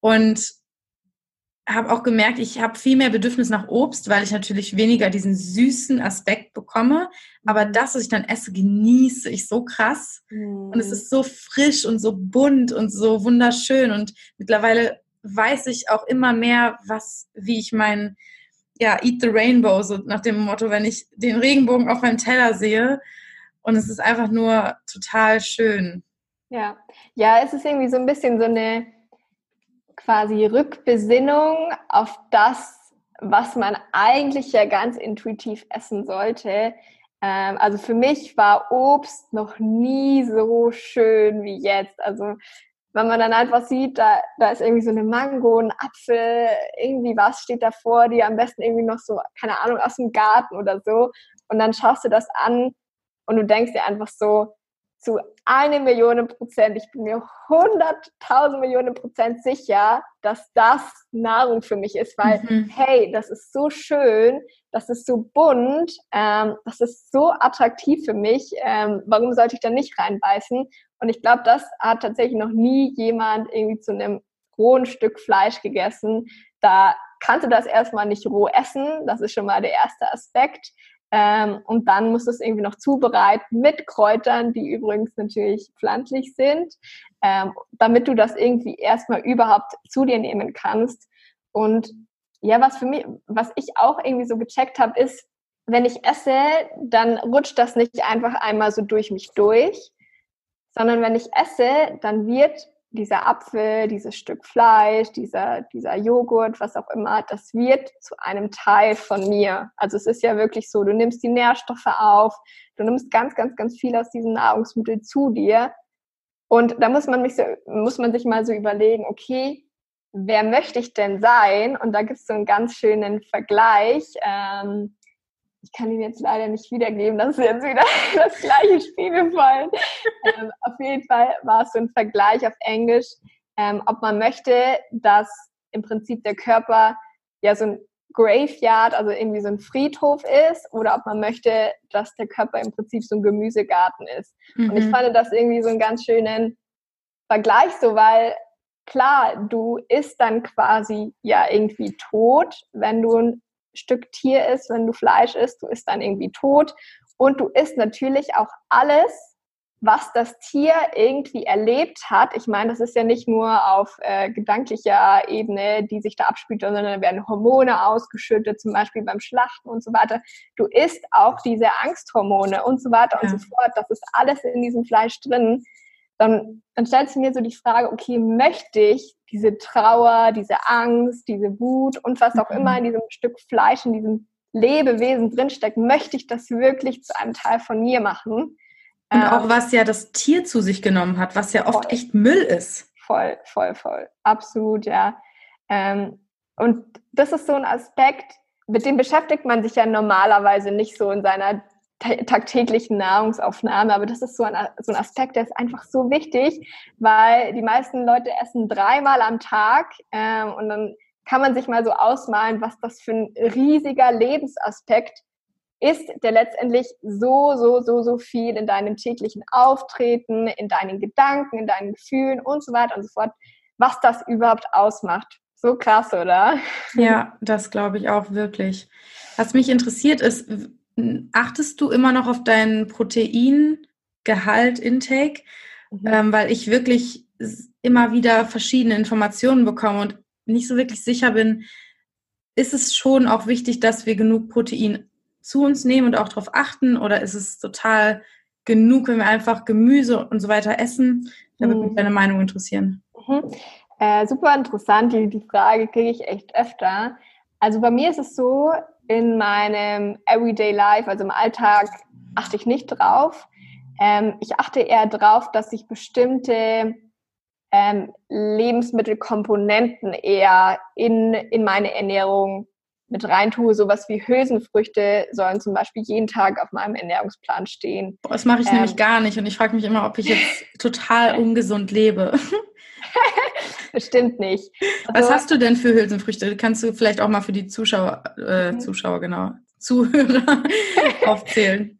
und habe auch gemerkt, ich habe viel mehr Bedürfnis nach Obst, weil ich natürlich weniger diesen süßen Aspekt bekomme. Aber mhm. das, was ich dann esse, genieße ich so krass. Mhm. Und es ist so frisch und so bunt und so wunderschön. Und mittlerweile weiß ich auch immer mehr, was, wie ich mein, ja, Eat the Rainbow, so nach dem Motto, wenn ich den Regenbogen auf meinem Teller sehe. Und es ist einfach nur total schön. Ja, ja, es ist irgendwie so ein bisschen so eine quasi Rückbesinnung auf das, was man eigentlich ja ganz intuitiv essen sollte. Ähm, also für mich war Obst noch nie so schön wie jetzt. Also wenn man dann einfach sieht, da, da ist irgendwie so eine Mango, ein Apfel, irgendwie was steht da vor dir, am besten irgendwie noch so, keine Ahnung, aus dem Garten oder so. Und dann schaust du das an und du denkst dir einfach so, zu eine Million Prozent, ich bin mir hunderttausend Millionen Prozent sicher, dass das Nahrung für mich ist, weil, mhm. hey, das ist so schön, das ist so bunt, ähm, das ist so attraktiv für mich, ähm, warum sollte ich da nicht reinbeißen? Und ich glaube, das hat tatsächlich noch nie jemand irgendwie zu einem rohen Stück Fleisch gegessen. Da kannst du das erstmal nicht roh essen, das ist schon mal der erste Aspekt. Ähm, und dann musst du es irgendwie noch zubereiten mit Kräutern, die übrigens natürlich pflanzlich sind, ähm, damit du das irgendwie erstmal überhaupt zu dir nehmen kannst. Und ja, was für mich, was ich auch irgendwie so gecheckt habe, ist, wenn ich esse, dann rutscht das nicht einfach einmal so durch mich durch, sondern wenn ich esse, dann wird dieser Apfel, dieses Stück Fleisch, dieser, dieser Joghurt, was auch immer, das wird zu einem Teil von mir. Also es ist ja wirklich so, du nimmst die Nährstoffe auf, du nimmst ganz, ganz, ganz viel aus diesen Nahrungsmitteln zu dir. Und da muss man, mich so, muss man sich mal so überlegen, okay, wer möchte ich denn sein? Und da gibt es so einen ganz schönen Vergleich. Ähm, ich kann ihn jetzt leider nicht wiedergeben, das ist jetzt wieder das gleiche Spiel gefallen. ähm, auf jeden Fall war es so ein Vergleich auf Englisch, ähm, ob man möchte, dass im Prinzip der Körper ja so ein Graveyard, also irgendwie so ein Friedhof ist, oder ob man möchte, dass der Körper im Prinzip so ein Gemüsegarten ist. Mhm. Und ich mhm. fand das irgendwie so einen ganz schönen Vergleich, so weil klar, du isst dann quasi ja irgendwie tot, wenn du ein Stück Tier isst, wenn du Fleisch isst, du isst dann irgendwie tot. Und du isst natürlich auch alles, was das Tier irgendwie erlebt hat. Ich meine, das ist ja nicht nur auf äh, gedanklicher Ebene, die sich da abspielt, sondern da werden Hormone ausgeschüttet, zum Beispiel beim Schlachten und so weiter. Du isst auch diese Angsthormone und so weiter ja. und so fort. Das ist alles in diesem Fleisch drin. Dann, dann stellst du mir so die Frage, okay, möchte ich diese Trauer, diese Angst, diese Wut und was auch mhm. immer in diesem Stück Fleisch, in diesem Lebewesen drinsteckt, möchte ich das wirklich zu einem Teil von mir machen? Und ähm, auch was ja das Tier zu sich genommen hat, was ja oft voll. echt Müll ist. Voll, voll, voll. Absolut, ja. Ähm, und das ist so ein Aspekt, mit dem beschäftigt man sich ja normalerweise nicht so in seiner tagtäglichen Nahrungsaufnahme, aber das ist so ein, so ein Aspekt, der ist einfach so wichtig, weil die meisten Leute essen dreimal am Tag ähm, und dann kann man sich mal so ausmalen, was das für ein riesiger Lebensaspekt ist, der letztendlich so, so, so, so viel in deinem täglichen Auftreten, in deinen Gedanken, in deinen Gefühlen und so weiter und so fort, was das überhaupt ausmacht. So krass, oder? Ja, das glaube ich auch wirklich. Was mich interessiert ist, achtest du immer noch auf deinen Proteingehalt, Intake? Mhm. Ähm, weil ich wirklich immer wieder verschiedene Informationen bekomme und nicht so wirklich sicher bin, ist es schon auch wichtig, dass wir genug Protein zu uns nehmen und auch darauf achten? Oder ist es total genug, wenn wir einfach Gemüse und so weiter essen? Da würde mich mhm. deine Meinung interessieren. Mhm. Äh, super interessant, die, die Frage kriege ich echt öfter. Also bei mir ist es so, in meinem Everyday Life, also im Alltag, achte ich nicht drauf. Ähm, ich achte eher drauf, dass ich bestimmte ähm, Lebensmittelkomponenten eher in, in meine Ernährung mit reintue. Sowas wie Hülsenfrüchte sollen zum Beispiel jeden Tag auf meinem Ernährungsplan stehen. Boah, das mache ich ähm, nämlich gar nicht und ich frage mich immer, ob ich jetzt total ungesund lebe. Bestimmt nicht. Also, Was hast du denn für Hülsenfrüchte? Kannst du vielleicht auch mal für die Zuschauer, äh, mhm. Zuschauer, genau, Zuhörer aufzählen?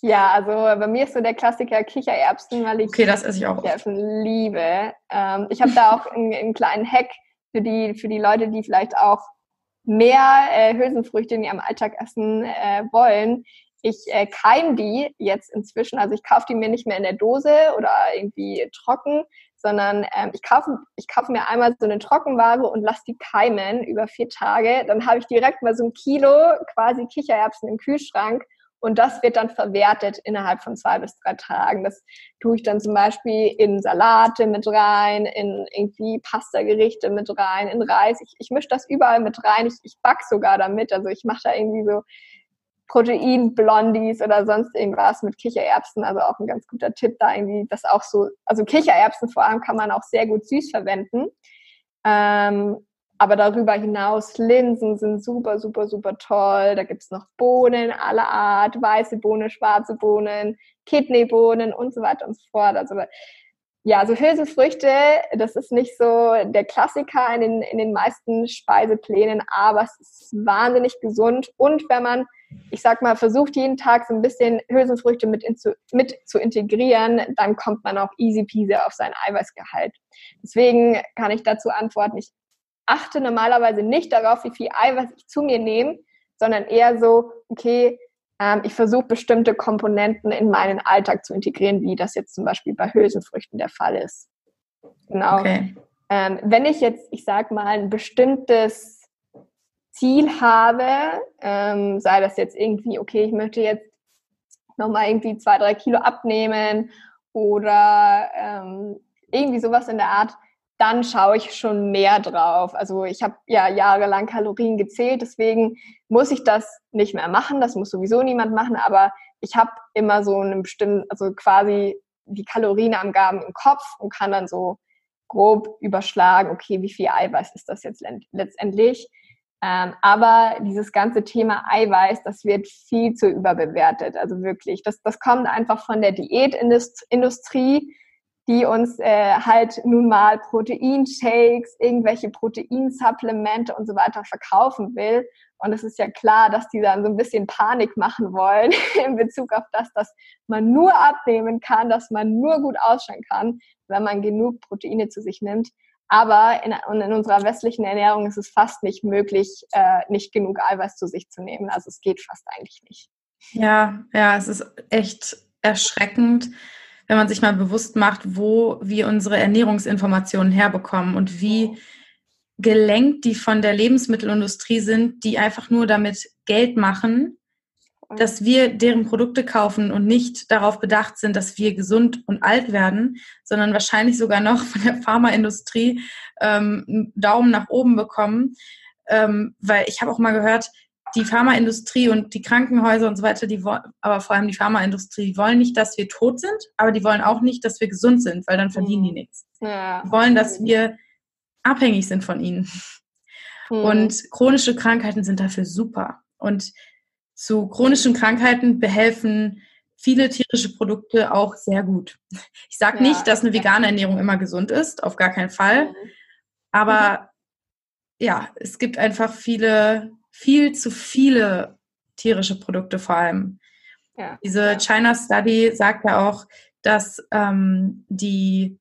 Ja, also bei mir ist so der Klassiker Kichererbsen, weil ich okay, das esse ich auch Kichererbsen liebe. Ähm, ich habe da auch einen, einen, kleinen Hack für die, für die Leute, die vielleicht auch mehr äh, Hülsenfrüchte in ihrem Alltag essen äh, wollen. Ich äh, keim die jetzt inzwischen, also ich kaufe die mir nicht mehr in der Dose oder irgendwie trocken, sondern ähm, ich kaufe ich kaufe mir einmal so eine Trockenware und lasse die keimen über vier Tage. Dann habe ich direkt mal so ein Kilo quasi Kichererbsen im Kühlschrank und das wird dann verwertet innerhalb von zwei bis drei Tagen. Das tue ich dann zum Beispiel in Salate mit rein, in irgendwie Pasta-Gerichte mit rein, in Reis. Ich, ich mische das überall mit rein. Ich, ich back sogar damit. Also ich mache da irgendwie so Protein-Blondies oder sonst irgendwas mit Kichererbsen. Also auch ein ganz guter Tipp da irgendwie, das auch so, also Kichererbsen vor allem kann man auch sehr gut süß verwenden. Ähm, aber darüber hinaus, Linsen sind super, super, super toll. Da gibt es noch Bohnen aller Art, weiße Bohnen, schwarze Bohnen, Kidneybohnen und so weiter und so fort. Also ja, so Hülsenfrüchte, das ist nicht so der Klassiker in den, in den meisten Speiseplänen, aber es ist wahnsinnig gesund. Und wenn man, ich sag mal, versucht jeden Tag so ein bisschen Hülsenfrüchte mit, in, mit zu integrieren, dann kommt man auch easy peasy auf sein Eiweißgehalt. Deswegen kann ich dazu antworten, ich achte normalerweise nicht darauf, wie viel Eiweiß ich zu mir nehme, sondern eher so, okay, ähm, ich versuche bestimmte Komponenten in meinen Alltag zu integrieren, wie das jetzt zum Beispiel bei Hülsenfrüchten der Fall ist. Genau. Okay. Ähm, wenn ich jetzt, ich sag mal, ein bestimmtes Ziel habe, ähm, sei das jetzt irgendwie, okay, ich möchte jetzt nochmal irgendwie zwei, drei Kilo abnehmen oder ähm, irgendwie sowas in der Art, dann schaue ich schon mehr drauf. Also ich habe ja jahrelang Kalorien gezählt, deswegen muss ich das nicht mehr machen. Das muss sowieso niemand machen, aber ich habe immer so einen bestimmten, also quasi die Kalorienangaben im Kopf und kann dann so grob überschlagen, okay, wie viel Eiweiß ist das jetzt letztendlich. Ähm, aber dieses ganze Thema Eiweiß, das wird viel zu überbewertet. Also wirklich, das, das kommt einfach von der Diätindustrie die uns äh, halt nun mal Proteinshakes, irgendwelche Proteinsupplemente und so weiter verkaufen will. Und es ist ja klar, dass die dann so ein bisschen Panik machen wollen in Bezug auf das, dass man nur abnehmen kann, dass man nur gut ausschauen kann, wenn man genug Proteine zu sich nimmt. Aber in, in, unserer westlichen Ernährung ist es fast nicht möglich, äh, nicht genug Eiweiß zu sich zu nehmen. Also es geht fast eigentlich nicht. Ja, ja, es ist echt erschreckend, wenn man sich mal bewusst macht, wo wir unsere Ernährungsinformationen herbekommen und wie gelenkt die von der Lebensmittelindustrie sind, die einfach nur damit Geld machen, dass wir deren Produkte kaufen und nicht darauf bedacht sind, dass wir gesund und alt werden, sondern wahrscheinlich sogar noch von der Pharmaindustrie ähm, einen Daumen nach oben bekommen. Ähm, weil ich habe auch mal gehört, die Pharmaindustrie und die Krankenhäuser und so weiter, die aber vor allem die Pharmaindustrie, die wollen nicht, dass wir tot sind, aber die wollen auch nicht, dass wir gesund sind, weil dann verdienen mhm. die nichts. Ja. Die wollen, dass wir abhängig sind von ihnen. Mhm. Und chronische Krankheiten sind dafür super. Und zu chronischen Krankheiten behelfen viele tierische Produkte auch sehr gut. Ich sage ja. nicht, dass eine vegane Ernährung immer gesund ist, auf gar keinen Fall. Mhm. Aber mhm. ja, es gibt einfach viele, viel zu viele tierische Produkte vor allem. Ja. Diese China Study sagt ja auch, dass ähm, die,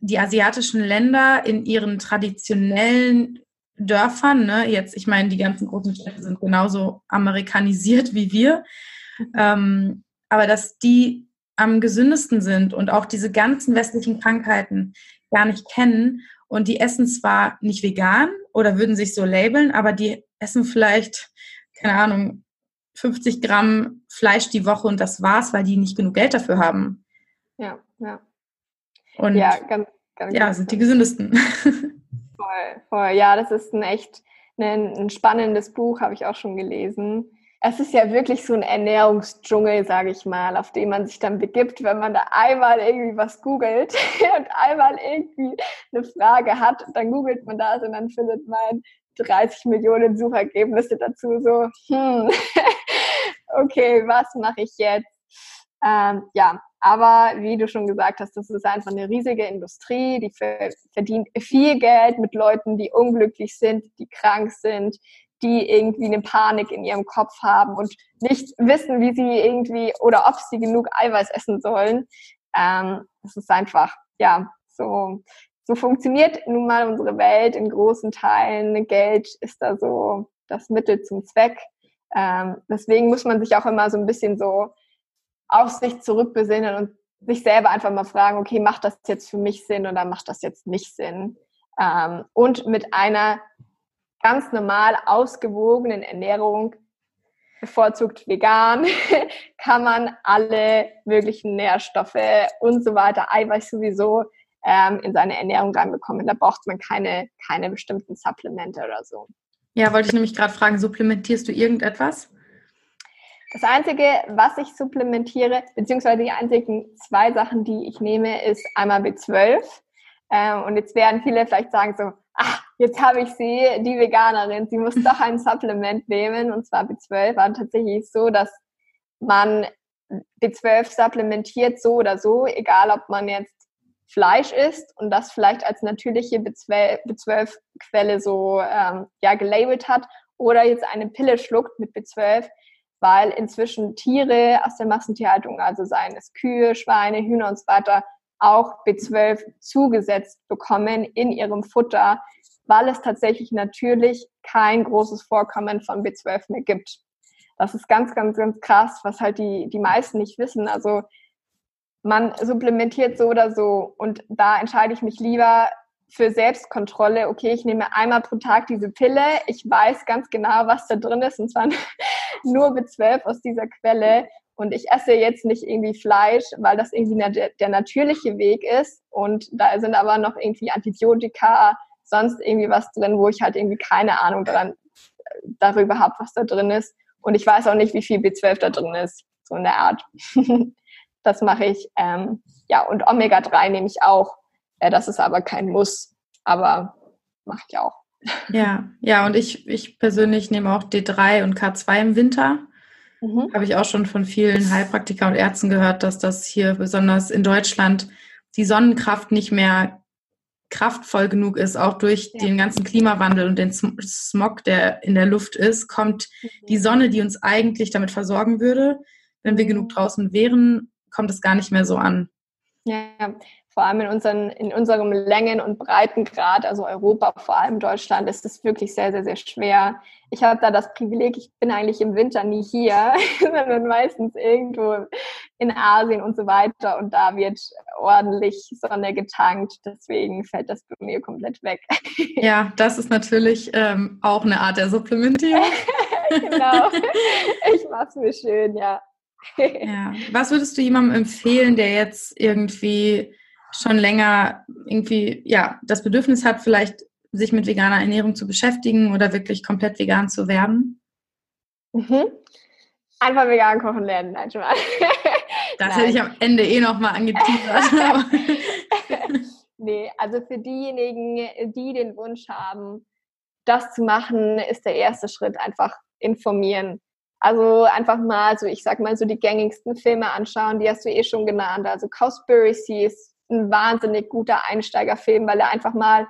die asiatischen Länder in ihren traditionellen Dörfern, ne, jetzt, ich meine, die ganzen großen Städte sind genauso amerikanisiert wie wir, ähm, aber dass die am gesündesten sind und auch diese ganzen westlichen Krankheiten gar nicht kennen und die essen zwar nicht vegan oder würden sich so labeln, aber die essen vielleicht, keine Ahnung, 50 Gramm Fleisch die Woche und das war's, weil die nicht genug Geld dafür haben. Ja, ja. Und ja, ganz, ganz ja sind die gesündesten. Voll, voll. Ja, das ist ein echt ein, ein spannendes Buch, habe ich auch schon gelesen. Es ist ja wirklich so ein Ernährungsdschungel, sage ich mal, auf den man sich dann begibt, wenn man da einmal irgendwie was googelt und einmal irgendwie eine Frage hat, dann googelt man das und dann findet man 30 Millionen Suchergebnisse dazu. So, hm, okay, was mache ich jetzt? Ähm, ja, aber wie du schon gesagt hast, das ist einfach eine riesige Industrie, die verdient viel Geld mit Leuten, die unglücklich sind, die krank sind, die irgendwie eine Panik in ihrem Kopf haben und nicht wissen, wie sie irgendwie oder ob sie genug Eiweiß essen sollen. Ähm, das ist einfach, ja, so, so funktioniert nun mal unsere Welt in großen Teilen. Geld ist da so das Mittel zum Zweck. Ähm, deswegen muss man sich auch immer so ein bisschen so auf sich zurückbesinnen und sich selber einfach mal fragen, okay, macht das jetzt für mich Sinn oder macht das jetzt nicht Sinn? Ähm, und mit einer ganz normal ausgewogenen Ernährung, bevorzugt vegan, kann man alle möglichen Nährstoffe und so weiter, Eiweiß sowieso, ähm, in seine Ernährung reinbekommen. Da braucht man keine, keine bestimmten Supplemente oder so. Ja, wollte ich nämlich gerade fragen, supplementierst du irgendetwas? Das Einzige, was ich supplementiere, beziehungsweise die einzigen zwei Sachen, die ich nehme, ist einmal B12. Ähm, und jetzt werden viele vielleicht sagen so, ach, jetzt habe ich sie, die Veganerin, sie muss doch ein Supplement nehmen, und zwar B12. War tatsächlich so, dass man B12 supplementiert so oder so, egal ob man jetzt Fleisch isst und das vielleicht als natürliche B12-Quelle so ähm, ja, gelabelt hat oder jetzt eine Pille schluckt mit B12, weil inzwischen Tiere aus der Massentierhaltung, also seien es Kühe, Schweine, Hühner und so weiter, auch B12 zugesetzt bekommen in ihrem Futter, weil es tatsächlich natürlich kein großes Vorkommen von B12 mehr gibt. Das ist ganz, ganz, ganz krass, was halt die, die meisten nicht wissen. Also man supplementiert so oder so und da entscheide ich mich lieber für Selbstkontrolle, okay, ich nehme einmal pro Tag diese Pille, ich weiß ganz genau, was da drin ist, und zwar nur B12 aus dieser Quelle. Und ich esse jetzt nicht irgendwie Fleisch, weil das irgendwie der, natürliche Weg ist. Und da sind aber noch irgendwie Antibiotika, sonst irgendwie was drin, wo ich halt irgendwie keine Ahnung daran, darüber habe, was da drin ist. Und ich weiß auch nicht, wie viel B12 da drin ist, so in der Art. das mache ich. Ähm, ja, und Omega-3 nehme ich auch. Äh, das ist aber kein Muss, aber mache ich auch. Ja, ja, und ich, ich persönlich nehme auch D3 und K2 im Winter. Mhm. Habe ich auch schon von vielen Heilpraktikern und Ärzten gehört, dass das hier besonders in Deutschland die Sonnenkraft nicht mehr kraftvoll genug ist, auch durch ja. den ganzen Klimawandel und den Smog, der in der Luft ist, kommt mhm. die Sonne, die uns eigentlich damit versorgen würde, wenn wir genug draußen wären, kommt es gar nicht mehr so an. Ja, vor allem in, unseren, in unserem Längen- und Breitengrad, also Europa, vor allem Deutschland, ist es wirklich sehr, sehr, sehr schwer. Ich habe da das Privileg, ich bin eigentlich im Winter nie hier, sondern meistens irgendwo in Asien und so weiter. Und da wird ordentlich Sonne getankt. Deswegen fällt das bei mir komplett weg. Ja, das ist natürlich ähm, auch eine Art der Supplementierung. genau. Ich mache es mir schön, ja. ja. Was würdest du jemandem empfehlen, der jetzt irgendwie schon länger irgendwie ja das Bedürfnis hat, vielleicht sich mit veganer Ernährung zu beschäftigen oder wirklich komplett vegan zu werden? Mhm. Einfach vegan kochen lernen, nein, schon mal. Das nein. hätte ich am Ende eh nochmal angeteasert. nee, also für diejenigen, die den Wunsch haben, das zu machen, ist der erste Schritt einfach informieren. Also einfach mal so, ich sag mal so die gängigsten Filme anschauen, die hast du eh schon genannt. Also Cowspiracy ist ein wahnsinnig guter Einsteigerfilm, weil er einfach mal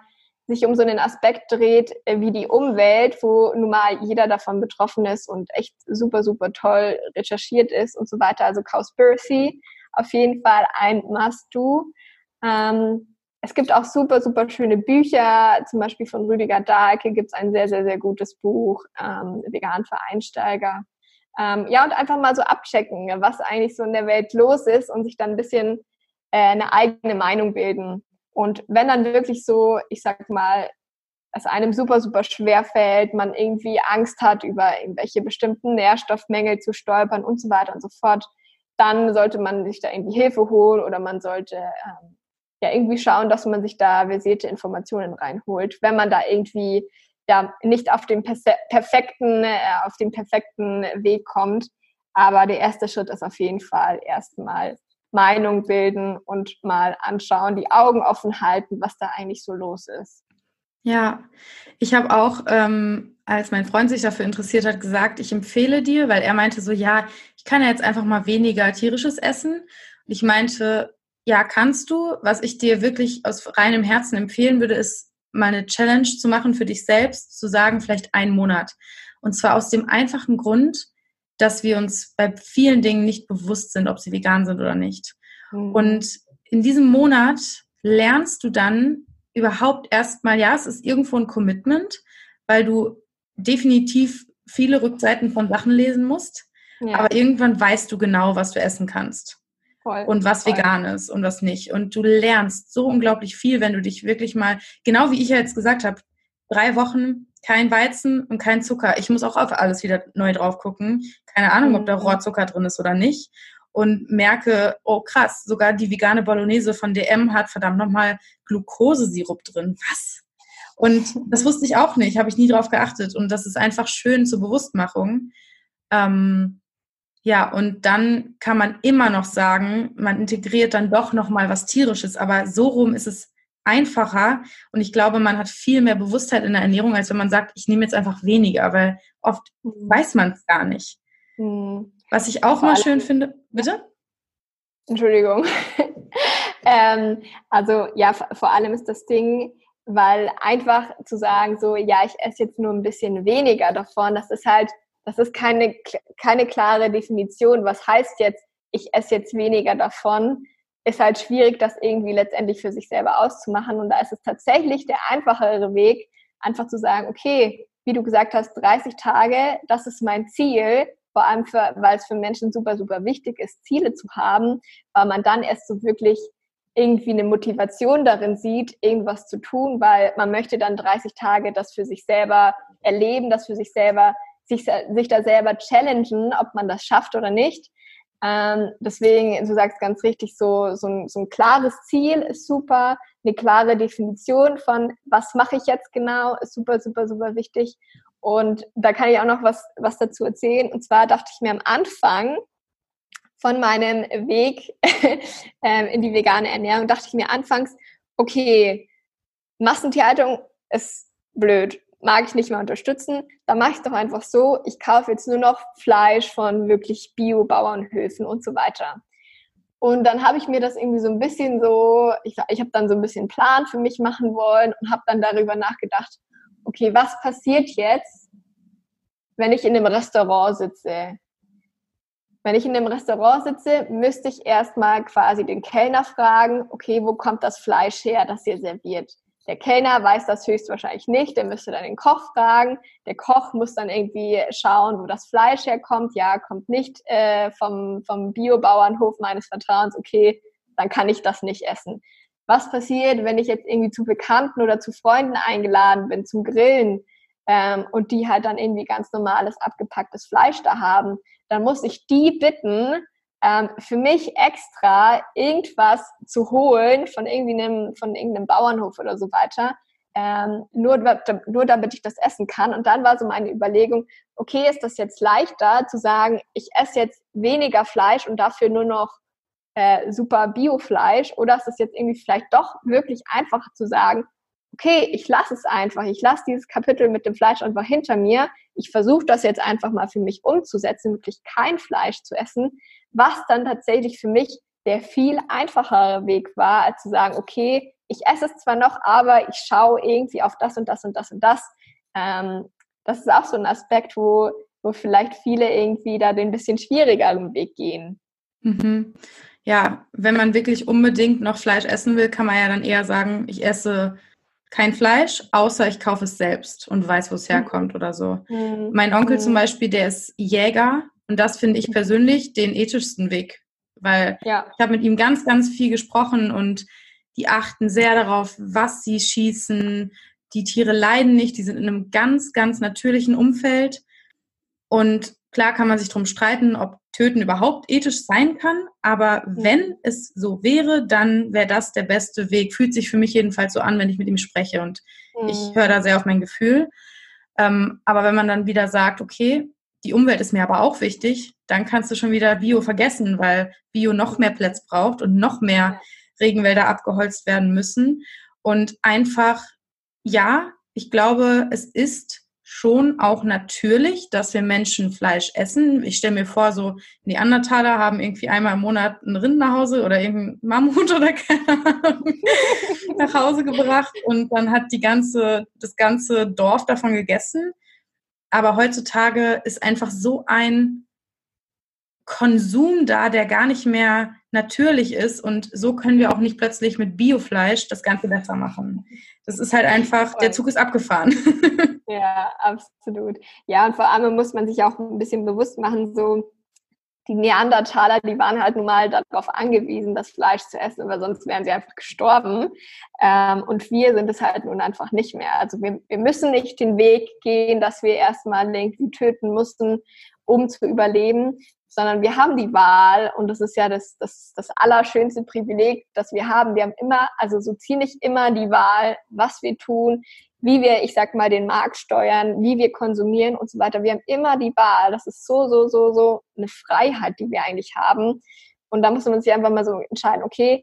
sich um so einen Aspekt dreht äh, wie die Umwelt, wo nun mal jeder davon betroffen ist und echt super, super toll recherchiert ist und so weiter. Also Cowspiracy, auf jeden Fall ein Must-Do. Ähm, es gibt auch super, super schöne Bücher, zum Beispiel von Rüdiger Dahlke gibt es ein sehr, sehr, sehr gutes Buch, ähm, Vegan für Einsteiger. Ähm, ja, und einfach mal so abchecken, was eigentlich so in der Welt los ist und sich dann ein bisschen äh, eine eigene Meinung bilden. Und wenn dann wirklich so, ich sag mal, es einem super, super schwer fällt, man irgendwie Angst hat, über irgendwelche bestimmten Nährstoffmängel zu stolpern und so weiter und so fort, dann sollte man sich da irgendwie Hilfe holen oder man sollte ähm, ja irgendwie schauen, dass man sich da versierte Informationen reinholt, wenn man da irgendwie ja nicht auf den perfekten, äh, auf den perfekten Weg kommt. Aber der erste Schritt ist auf jeden Fall erstmal Meinung bilden und mal anschauen, die Augen offen halten, was da eigentlich so los ist. Ja, ich habe auch, ähm, als mein Freund sich dafür interessiert hat, gesagt, ich empfehle dir, weil er meinte so, ja, ich kann ja jetzt einfach mal weniger tierisches essen. Und ich meinte, ja, kannst du. Was ich dir wirklich aus reinem Herzen empfehlen würde, ist mal eine Challenge zu machen für dich selbst, zu sagen, vielleicht einen Monat. Und zwar aus dem einfachen Grund, dass wir uns bei vielen Dingen nicht bewusst sind, ob sie vegan sind oder nicht. Mhm. Und in diesem Monat lernst du dann überhaupt erstmal, ja, es ist irgendwo ein Commitment, weil du definitiv viele Rückseiten von Sachen lesen musst. Ja. Aber irgendwann weißt du genau, was du essen kannst. Voll, und was voll. vegan ist und was nicht. Und du lernst so unglaublich viel, wenn du dich wirklich mal, genau wie ich ja jetzt gesagt habe, drei Wochen kein Weizen und kein Zucker. Ich muss auch auf alles wieder neu drauf gucken. Keine Ahnung, mhm. ob da mhm. Rohrzucker drin ist oder nicht. Und merke, oh krass, sogar die vegane Bolognese von DM hat verdammt nochmal Glukosesirup drin. Was? Und das wusste ich auch nicht, habe ich nie drauf geachtet. Und das ist einfach schön zur Bewusstmachung. Ähm, ja, und dann kann man immer noch sagen, man integriert dann doch noch mal was tierisches, aber so rum ist es einfacher und ich glaube, man hat viel mehr Bewusstheit in der Ernährung, als wenn man sagt, ich nehme jetzt einfach weniger, weil oft mhm. weiß man es gar nicht. Mhm. Was ich auch Vor mal schön finde, bitte? Entschuldigung. ähm, also ja, vor allem ist das Ding, weil einfach zu sagen, so, ja, ich esse jetzt nur ein bisschen weniger davon, das ist halt das ist keine, keine klare Definition. Was heißt jetzt, ich esse jetzt weniger davon? Ist halt schwierig, das irgendwie letztendlich für sich selber auszumachen. Und da ist es tatsächlich der einfachere Weg, einfach zu sagen, okay, wie du gesagt hast, 30 Tage, das ist mein Ziel. Vor allem, für, weil es für Menschen super, super wichtig ist, Ziele zu haben, weil man dann erst so wirklich irgendwie eine Motivation darin sieht, irgendwas zu tun, weil man möchte dann 30 Tage das für sich selber erleben, das für sich selber sich, sich da selber challengen, ob man das schafft oder nicht. Ähm, deswegen, du sagst ganz richtig, so, so, ein, so ein klares Ziel ist super, eine klare Definition von, was mache ich jetzt genau, ist super, super, super wichtig. Und da kann ich auch noch was, was dazu erzählen. Und zwar dachte ich mir am Anfang von meinem Weg ähm, in die vegane Ernährung, dachte ich mir anfangs, okay, Massentierhaltung ist blöd mag ich nicht mehr unterstützen, dann mache ich doch einfach so, ich kaufe jetzt nur noch Fleisch von wirklich Bio-Bauernhöfen und so weiter. Und dann habe ich mir das irgendwie so ein bisschen so, ich, ich habe dann so ein bisschen Plan für mich machen wollen und habe dann darüber nachgedacht, okay, was passiert jetzt, wenn ich in einem Restaurant sitze? Wenn ich in einem Restaurant sitze, müsste ich erstmal quasi den Kellner fragen, okay, wo kommt das Fleisch her, das ihr serviert? Der Kellner weiß das höchstwahrscheinlich nicht, der müsste dann den Koch fragen. Der Koch muss dann irgendwie schauen, wo das Fleisch herkommt. Ja, kommt nicht äh, vom, vom Biobauernhof meines Vertrauens, okay, dann kann ich das nicht essen. Was passiert, wenn ich jetzt irgendwie zu Bekannten oder zu Freunden eingeladen bin zum Grillen ähm, und die halt dann irgendwie ganz normales abgepacktes Fleisch da haben? dann muss ich die bitten, ähm, für mich extra irgendwas zu holen von irgendwie einem, von irgendeinem Bauernhof oder so weiter, ähm, nur, nur damit ich das essen kann. Und dann war so meine Überlegung, okay, ist das jetzt leichter zu sagen, ich esse jetzt weniger Fleisch und dafür nur noch äh, super Biofleisch? Oder ist es jetzt irgendwie vielleicht doch wirklich einfacher zu sagen, okay, ich lasse es einfach, ich lasse dieses Kapitel mit dem Fleisch einfach hinter mir, ich versuche das jetzt einfach mal für mich umzusetzen, wirklich kein Fleisch zu essen, was dann tatsächlich für mich der viel einfachere Weg war, als zu sagen, okay, ich esse es zwar noch, aber ich schaue irgendwie auf das und das und das und das. Ähm, das ist auch so ein Aspekt, wo, wo vielleicht viele irgendwie da den bisschen schwierigeren Weg gehen. Mhm. Ja, wenn man wirklich unbedingt noch Fleisch essen will, kann man ja dann eher sagen, ich esse kein Fleisch, außer ich kaufe es selbst und weiß, wo es mhm. herkommt oder so. Mhm. Mein Onkel zum mhm. Beispiel, der ist Jäger und das finde ich persönlich den ethischsten Weg, weil ja. ich habe mit ihm ganz, ganz viel gesprochen und die achten sehr darauf, was sie schießen. Die Tiere leiden nicht, die sind in einem ganz, ganz natürlichen Umfeld und Klar kann man sich darum streiten, ob Töten überhaupt ethisch sein kann, aber mhm. wenn es so wäre, dann wäre das der beste Weg. Fühlt sich für mich jedenfalls so an, wenn ich mit ihm spreche und mhm. ich höre da sehr auf mein Gefühl. Ähm, aber wenn man dann wieder sagt, okay, die Umwelt ist mir aber auch wichtig, dann kannst du schon wieder Bio vergessen, weil Bio noch mehr Plätze braucht und noch mehr Regenwälder abgeholzt werden müssen. Und einfach, ja, ich glaube, es ist schon auch natürlich, dass wir Menschen Fleisch essen. Ich stelle mir vor, so Neandertaler haben irgendwie einmal im Monat ein Rind nach Hause oder irgendein Mammut oder keine Ahnung nach Hause gebracht und dann hat die ganze, das ganze Dorf davon gegessen. Aber heutzutage ist einfach so ein Konsum da, der gar nicht mehr natürlich ist und so können wir auch nicht plötzlich mit Biofleisch das Ganze besser machen. Das ist halt einfach, der Zug ist abgefahren. Ja, absolut. Ja, und vor allem muss man sich auch ein bisschen bewusst machen, so die Neandertaler, die waren halt nun mal darauf angewiesen, das Fleisch zu essen, weil sonst wären sie einfach gestorben. Ähm, und wir sind es halt nun einfach nicht mehr. Also wir, wir müssen nicht den Weg gehen, dass wir erstmal irgendwie töten mussten, um zu überleben, sondern wir haben die Wahl und das ist ja das, das, das allerschönste Privileg, das wir haben. Wir haben immer, also so ziemlich immer die Wahl, was wir tun, wie wir, ich sag mal, den Markt steuern, wie wir konsumieren und so weiter. Wir haben immer die Wahl. Das ist so, so, so, so eine Freiheit, die wir eigentlich haben. Und da muss man sich einfach mal so entscheiden, okay,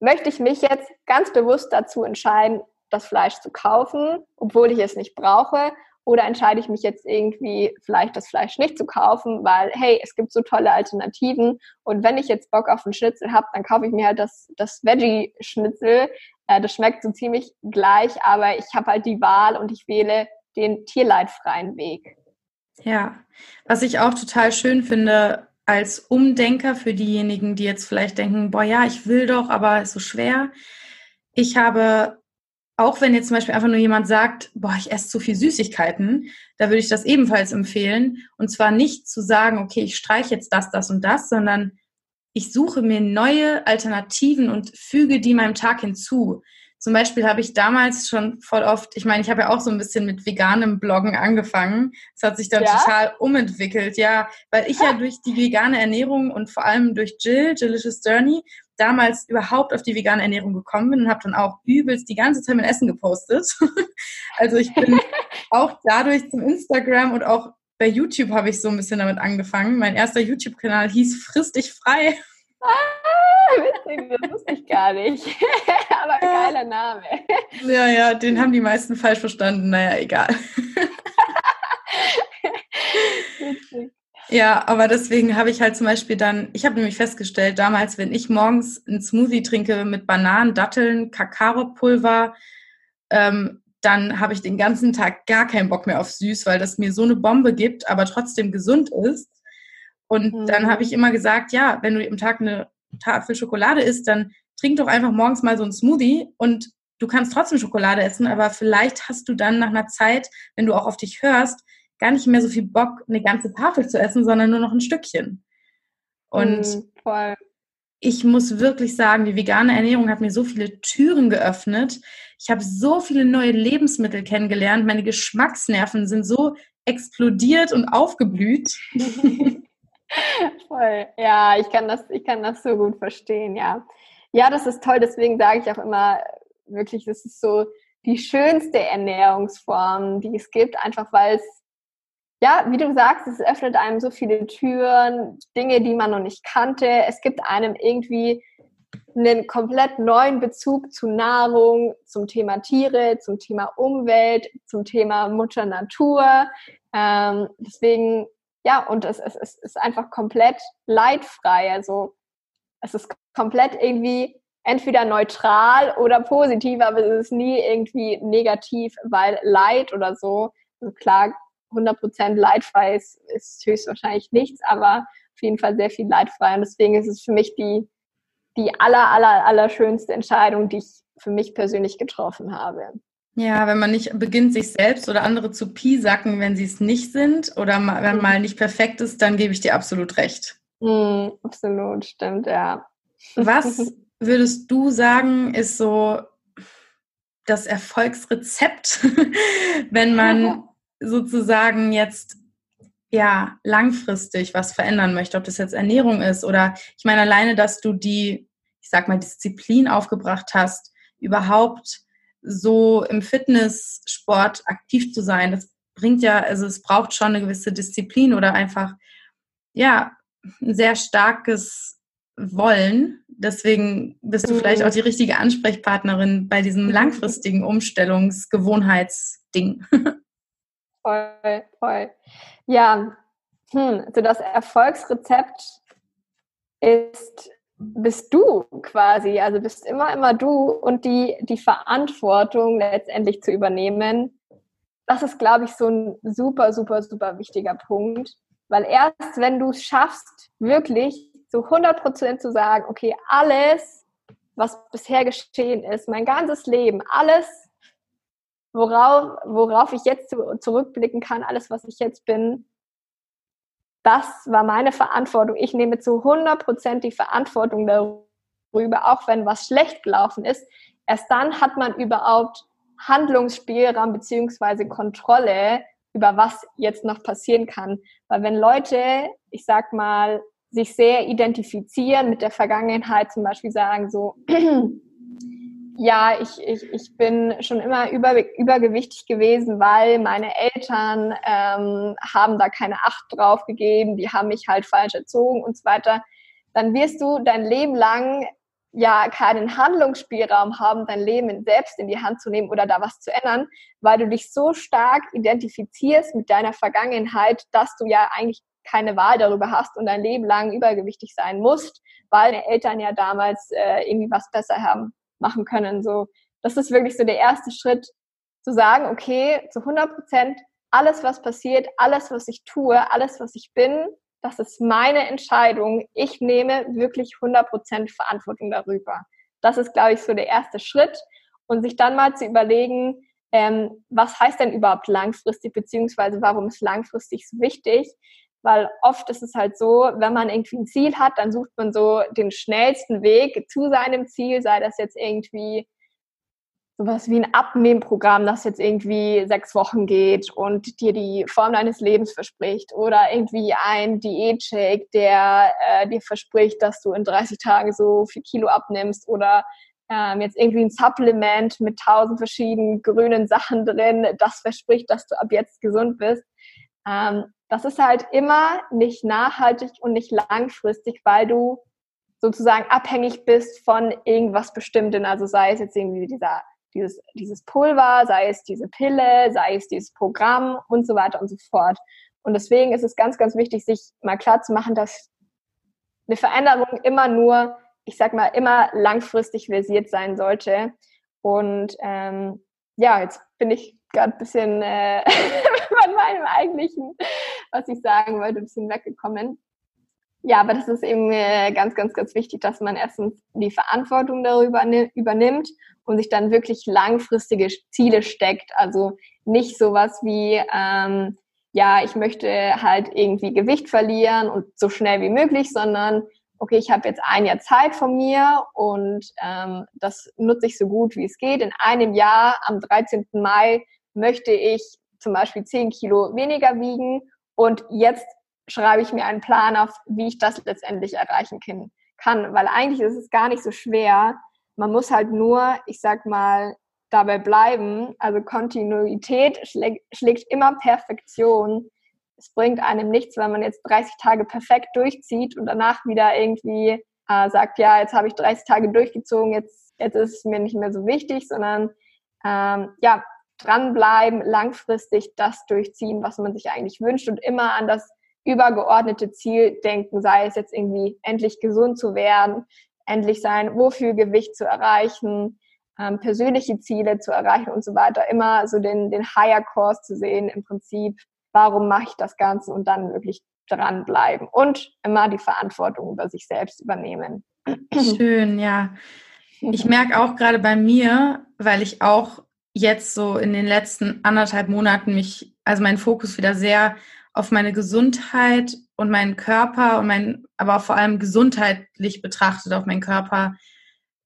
möchte ich mich jetzt ganz bewusst dazu entscheiden, das Fleisch zu kaufen, obwohl ich es nicht brauche? Oder entscheide ich mich jetzt irgendwie vielleicht das Fleisch nicht zu kaufen, weil, hey, es gibt so tolle Alternativen. Und wenn ich jetzt Bock auf einen Schnitzel habe, dann kaufe ich mir halt das, das Veggie-Schnitzel. Äh, das schmeckt so ziemlich gleich, aber ich habe halt die Wahl und ich wähle den tierleidfreien Weg. Ja, was ich auch total schön finde, als Umdenker für diejenigen, die jetzt vielleicht denken, boah, ja, ich will doch, aber ist so schwer. Ich habe auch wenn jetzt zum Beispiel einfach nur jemand sagt, boah, ich esse zu viel Süßigkeiten, da würde ich das ebenfalls empfehlen. Und zwar nicht zu sagen, okay, ich streiche jetzt das, das und das, sondern ich suche mir neue Alternativen und füge die meinem Tag hinzu. Zum Beispiel habe ich damals schon voll oft, ich meine, ich habe ja auch so ein bisschen mit veganem Bloggen angefangen. Das hat sich dann ja? total umentwickelt, ja, weil ich ja durch die vegane Ernährung und vor allem durch Jill, Jillicious Journey, damals überhaupt auf die vegane Ernährung gekommen bin und habe dann auch übelst die ganze Zeit mein Essen gepostet. also ich bin auch dadurch zum Instagram und auch bei YouTube habe ich so ein bisschen damit angefangen. Mein erster YouTube-Kanal hieß Friss dich frei. Ah, witzig, das wusste ich gar nicht. Aber geiler Name. Ja, ja, den haben die meisten falsch verstanden. Naja, egal. witzig. Ja, aber deswegen habe ich halt zum Beispiel dann, ich habe nämlich festgestellt, damals, wenn ich morgens einen Smoothie trinke mit Bananen, Datteln, Kakaopulver, ähm, dann habe ich den ganzen Tag gar keinen Bock mehr auf süß, weil das mir so eine Bombe gibt, aber trotzdem gesund ist. Und mhm. dann habe ich immer gesagt, ja, wenn du am Tag eine Tafel Schokolade isst, dann trink doch einfach morgens mal so einen Smoothie und du kannst trotzdem Schokolade essen, aber vielleicht hast du dann nach einer Zeit, wenn du auch auf dich hörst, gar nicht mehr so viel Bock, eine ganze Tafel zu essen, sondern nur noch ein Stückchen. Und mm, ich muss wirklich sagen, die vegane Ernährung hat mir so viele Türen geöffnet. Ich habe so viele neue Lebensmittel kennengelernt. Meine Geschmacksnerven sind so explodiert und aufgeblüht. Voll. Ja, ich kann das, ich kann das so gut verstehen, ja. Ja, das ist toll. Deswegen sage ich auch immer wirklich, das ist so die schönste Ernährungsform, die es gibt, einfach weil es ja, wie du sagst, es öffnet einem so viele Türen, Dinge, die man noch nicht kannte. Es gibt einem irgendwie einen komplett neuen Bezug zu Nahrung, zum Thema Tiere, zum Thema Umwelt, zum Thema Mutter Natur. Ähm, deswegen, ja, und es, es, es ist einfach komplett leidfrei. Also es ist komplett irgendwie entweder neutral oder positiv, aber es ist nie irgendwie negativ, weil Leid oder so, also klar 100% leidfrei ist, ist höchstwahrscheinlich nichts, aber auf jeden Fall sehr viel leidfrei. Und deswegen ist es für mich die, die aller, aller, aller schönste Entscheidung, die ich für mich persönlich getroffen habe. Ja, wenn man nicht beginnt, sich selbst oder andere zu piesacken, wenn sie es nicht sind oder wenn mhm. mal nicht perfekt ist, dann gebe ich dir absolut recht. Mm, absolut, stimmt, ja. Was würdest du sagen, ist so das Erfolgsrezept, wenn man sozusagen jetzt ja langfristig was verändern möchte, ob das jetzt Ernährung ist oder ich meine alleine, dass du die, ich sag mal, Disziplin aufgebracht hast, überhaupt so im Fitnesssport aktiv zu sein, das bringt ja, also es braucht schon eine gewisse Disziplin oder einfach ja ein sehr starkes Wollen. Deswegen bist du vielleicht auch die richtige Ansprechpartnerin bei diesem langfristigen Umstellungsgewohnheitsding. Voll, voll. Ja, hm, also das Erfolgsrezept ist, bist du quasi, also bist immer, immer du und die, die Verantwortung letztendlich zu übernehmen. Das ist, glaube ich, so ein super, super, super wichtiger Punkt, weil erst wenn du es schaffst, wirklich so 100 Prozent zu sagen, okay, alles, was bisher geschehen ist, mein ganzes Leben, alles worauf, worauf ich jetzt zurückblicken kann, alles, was ich jetzt bin, das war meine Verantwortung. Ich nehme zu 100 Prozent die Verantwortung darüber, auch wenn was schlecht gelaufen ist. Erst dann hat man überhaupt Handlungsspielraum beziehungsweise Kontrolle über was jetzt noch passieren kann. Weil wenn Leute, ich sag mal, sich sehr identifizieren mit der Vergangenheit, zum Beispiel sagen so, ja, ich, ich, ich bin schon immer über, übergewichtig gewesen, weil meine Eltern ähm, haben da keine Acht drauf gegeben, die haben mich halt falsch erzogen und so weiter, dann wirst du dein Leben lang ja keinen Handlungsspielraum haben, dein Leben selbst in die Hand zu nehmen oder da was zu ändern, weil du dich so stark identifizierst mit deiner Vergangenheit, dass du ja eigentlich keine Wahl darüber hast und dein Leben lang übergewichtig sein musst, weil deine Eltern ja damals äh, irgendwie was besser haben machen können. So, das ist wirklich so der erste Schritt, zu sagen, okay, zu 100 Prozent, alles, was passiert, alles, was ich tue, alles, was ich bin, das ist meine Entscheidung. Ich nehme wirklich 100 Prozent Verantwortung darüber. Das ist, glaube ich, so der erste Schritt. Und sich dann mal zu überlegen, ähm, was heißt denn überhaupt langfristig, beziehungsweise warum ist langfristig so wichtig? Weil oft ist es halt so, wenn man irgendwie ein Ziel hat, dann sucht man so den schnellsten Weg zu seinem Ziel, sei das jetzt irgendwie sowas wie ein Abnehmprogramm, das jetzt irgendwie sechs Wochen geht und dir die Form deines Lebens verspricht oder irgendwie ein Diätshake, der äh, dir verspricht, dass du in 30 Tagen so viel Kilo abnimmst oder ähm, jetzt irgendwie ein Supplement mit tausend verschiedenen grünen Sachen drin, das verspricht, dass du ab jetzt gesund bist. Ähm, das ist halt immer nicht nachhaltig und nicht langfristig, weil du sozusagen abhängig bist von irgendwas Bestimmten. Also sei es jetzt irgendwie dieser, dieses, dieses Pulver, sei es diese Pille, sei es dieses Programm und so weiter und so fort. Und deswegen ist es ganz, ganz wichtig, sich mal klar zu machen, dass eine Veränderung immer nur, ich sag mal, immer langfristig versiert sein sollte. Und ähm, ja, jetzt bin ich gerade ein bisschen äh, von meinem eigentlichen was ich sagen wollte, ein bisschen weggekommen. Ja, aber das ist eben äh, ganz, ganz, ganz wichtig, dass man erstens die Verantwortung darüber übernimmt und sich dann wirklich langfristige Ziele steckt. Also nicht sowas wie, ähm, ja, ich möchte halt irgendwie Gewicht verlieren und so schnell wie möglich, sondern okay, ich habe jetzt ein Jahr Zeit von mir und ähm, das nutze ich so gut wie es geht. In einem Jahr, am 13. Mai, möchte ich zum Beispiel 10 Kilo weniger wiegen und jetzt schreibe ich mir einen Plan auf, wie ich das letztendlich erreichen kann. Weil eigentlich ist es gar nicht so schwer. Man muss halt nur, ich sag mal, dabei bleiben. Also Kontinuität schlägt, schlägt immer Perfektion. Es bringt einem nichts, wenn man jetzt 30 Tage perfekt durchzieht und danach wieder irgendwie äh, sagt, ja, jetzt habe ich 30 Tage durchgezogen, jetzt, jetzt ist es mir nicht mehr so wichtig, sondern ähm, ja, dranbleiben, langfristig das durchziehen, was man sich eigentlich wünscht und immer an das übergeordnete Ziel denken, sei es jetzt irgendwie endlich gesund zu werden, endlich sein Wohlfühlgewicht zu erreichen, ähm, persönliche Ziele zu erreichen und so weiter. Immer so den, den Higher Course zu sehen im Prinzip, warum mache ich das Ganze und dann wirklich dranbleiben und immer die Verantwortung über sich selbst übernehmen. Schön, ja. Ich merke auch gerade bei mir, weil ich auch jetzt so in den letzten anderthalb Monaten mich, also meinen Fokus wieder sehr auf meine Gesundheit und meinen Körper und mein, aber vor allem gesundheitlich betrachtet auf meinen Körper,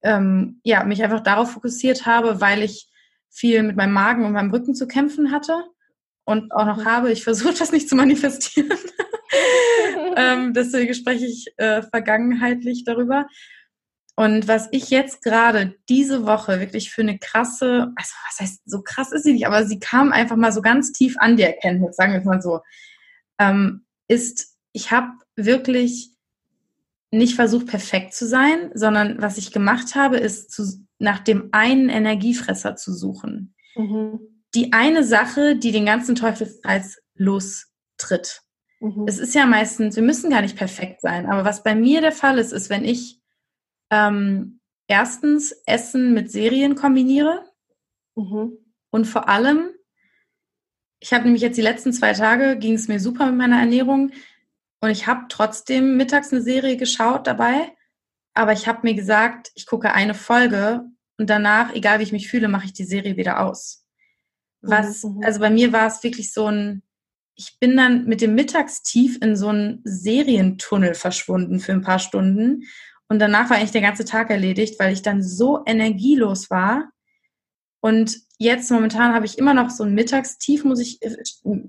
ähm, ja, mich einfach darauf fokussiert habe, weil ich viel mit meinem Magen und meinem Rücken zu kämpfen hatte und auch noch habe. Ich versuche das nicht zu manifestieren. ähm, deswegen spreche ich äh, vergangenheitlich darüber. Und was ich jetzt gerade diese Woche wirklich für eine krasse, also was heißt, so krass ist sie nicht, aber sie kam einfach mal so ganz tief an die Erkenntnis, sagen wir es mal so ähm, ist, ich habe wirklich nicht versucht, perfekt zu sein, sondern was ich gemacht habe, ist zu, nach dem einen Energiefresser zu suchen. Mhm. Die eine Sache, die den ganzen Teufelskreis lostritt. Mhm. Es ist ja meistens, wir müssen gar nicht perfekt sein, aber was bei mir der Fall ist, ist, wenn ich ähm, erstens Essen mit Serien kombiniere mhm. und vor allem ich habe nämlich jetzt die letzten zwei Tage, ging es mir super mit meiner Ernährung und ich habe trotzdem mittags eine Serie geschaut dabei, aber ich habe mir gesagt, ich gucke eine Folge und danach, egal wie ich mich fühle, mache ich die Serie wieder aus. Was, mhm. also bei mir war es wirklich so ein, ich bin dann mit dem Mittagstief in so einen Serientunnel verschwunden für ein paar Stunden und danach war eigentlich der ganze Tag erledigt, weil ich dann so energielos war und jetzt momentan habe ich immer noch so ein Mittagstief, muss ich, äh,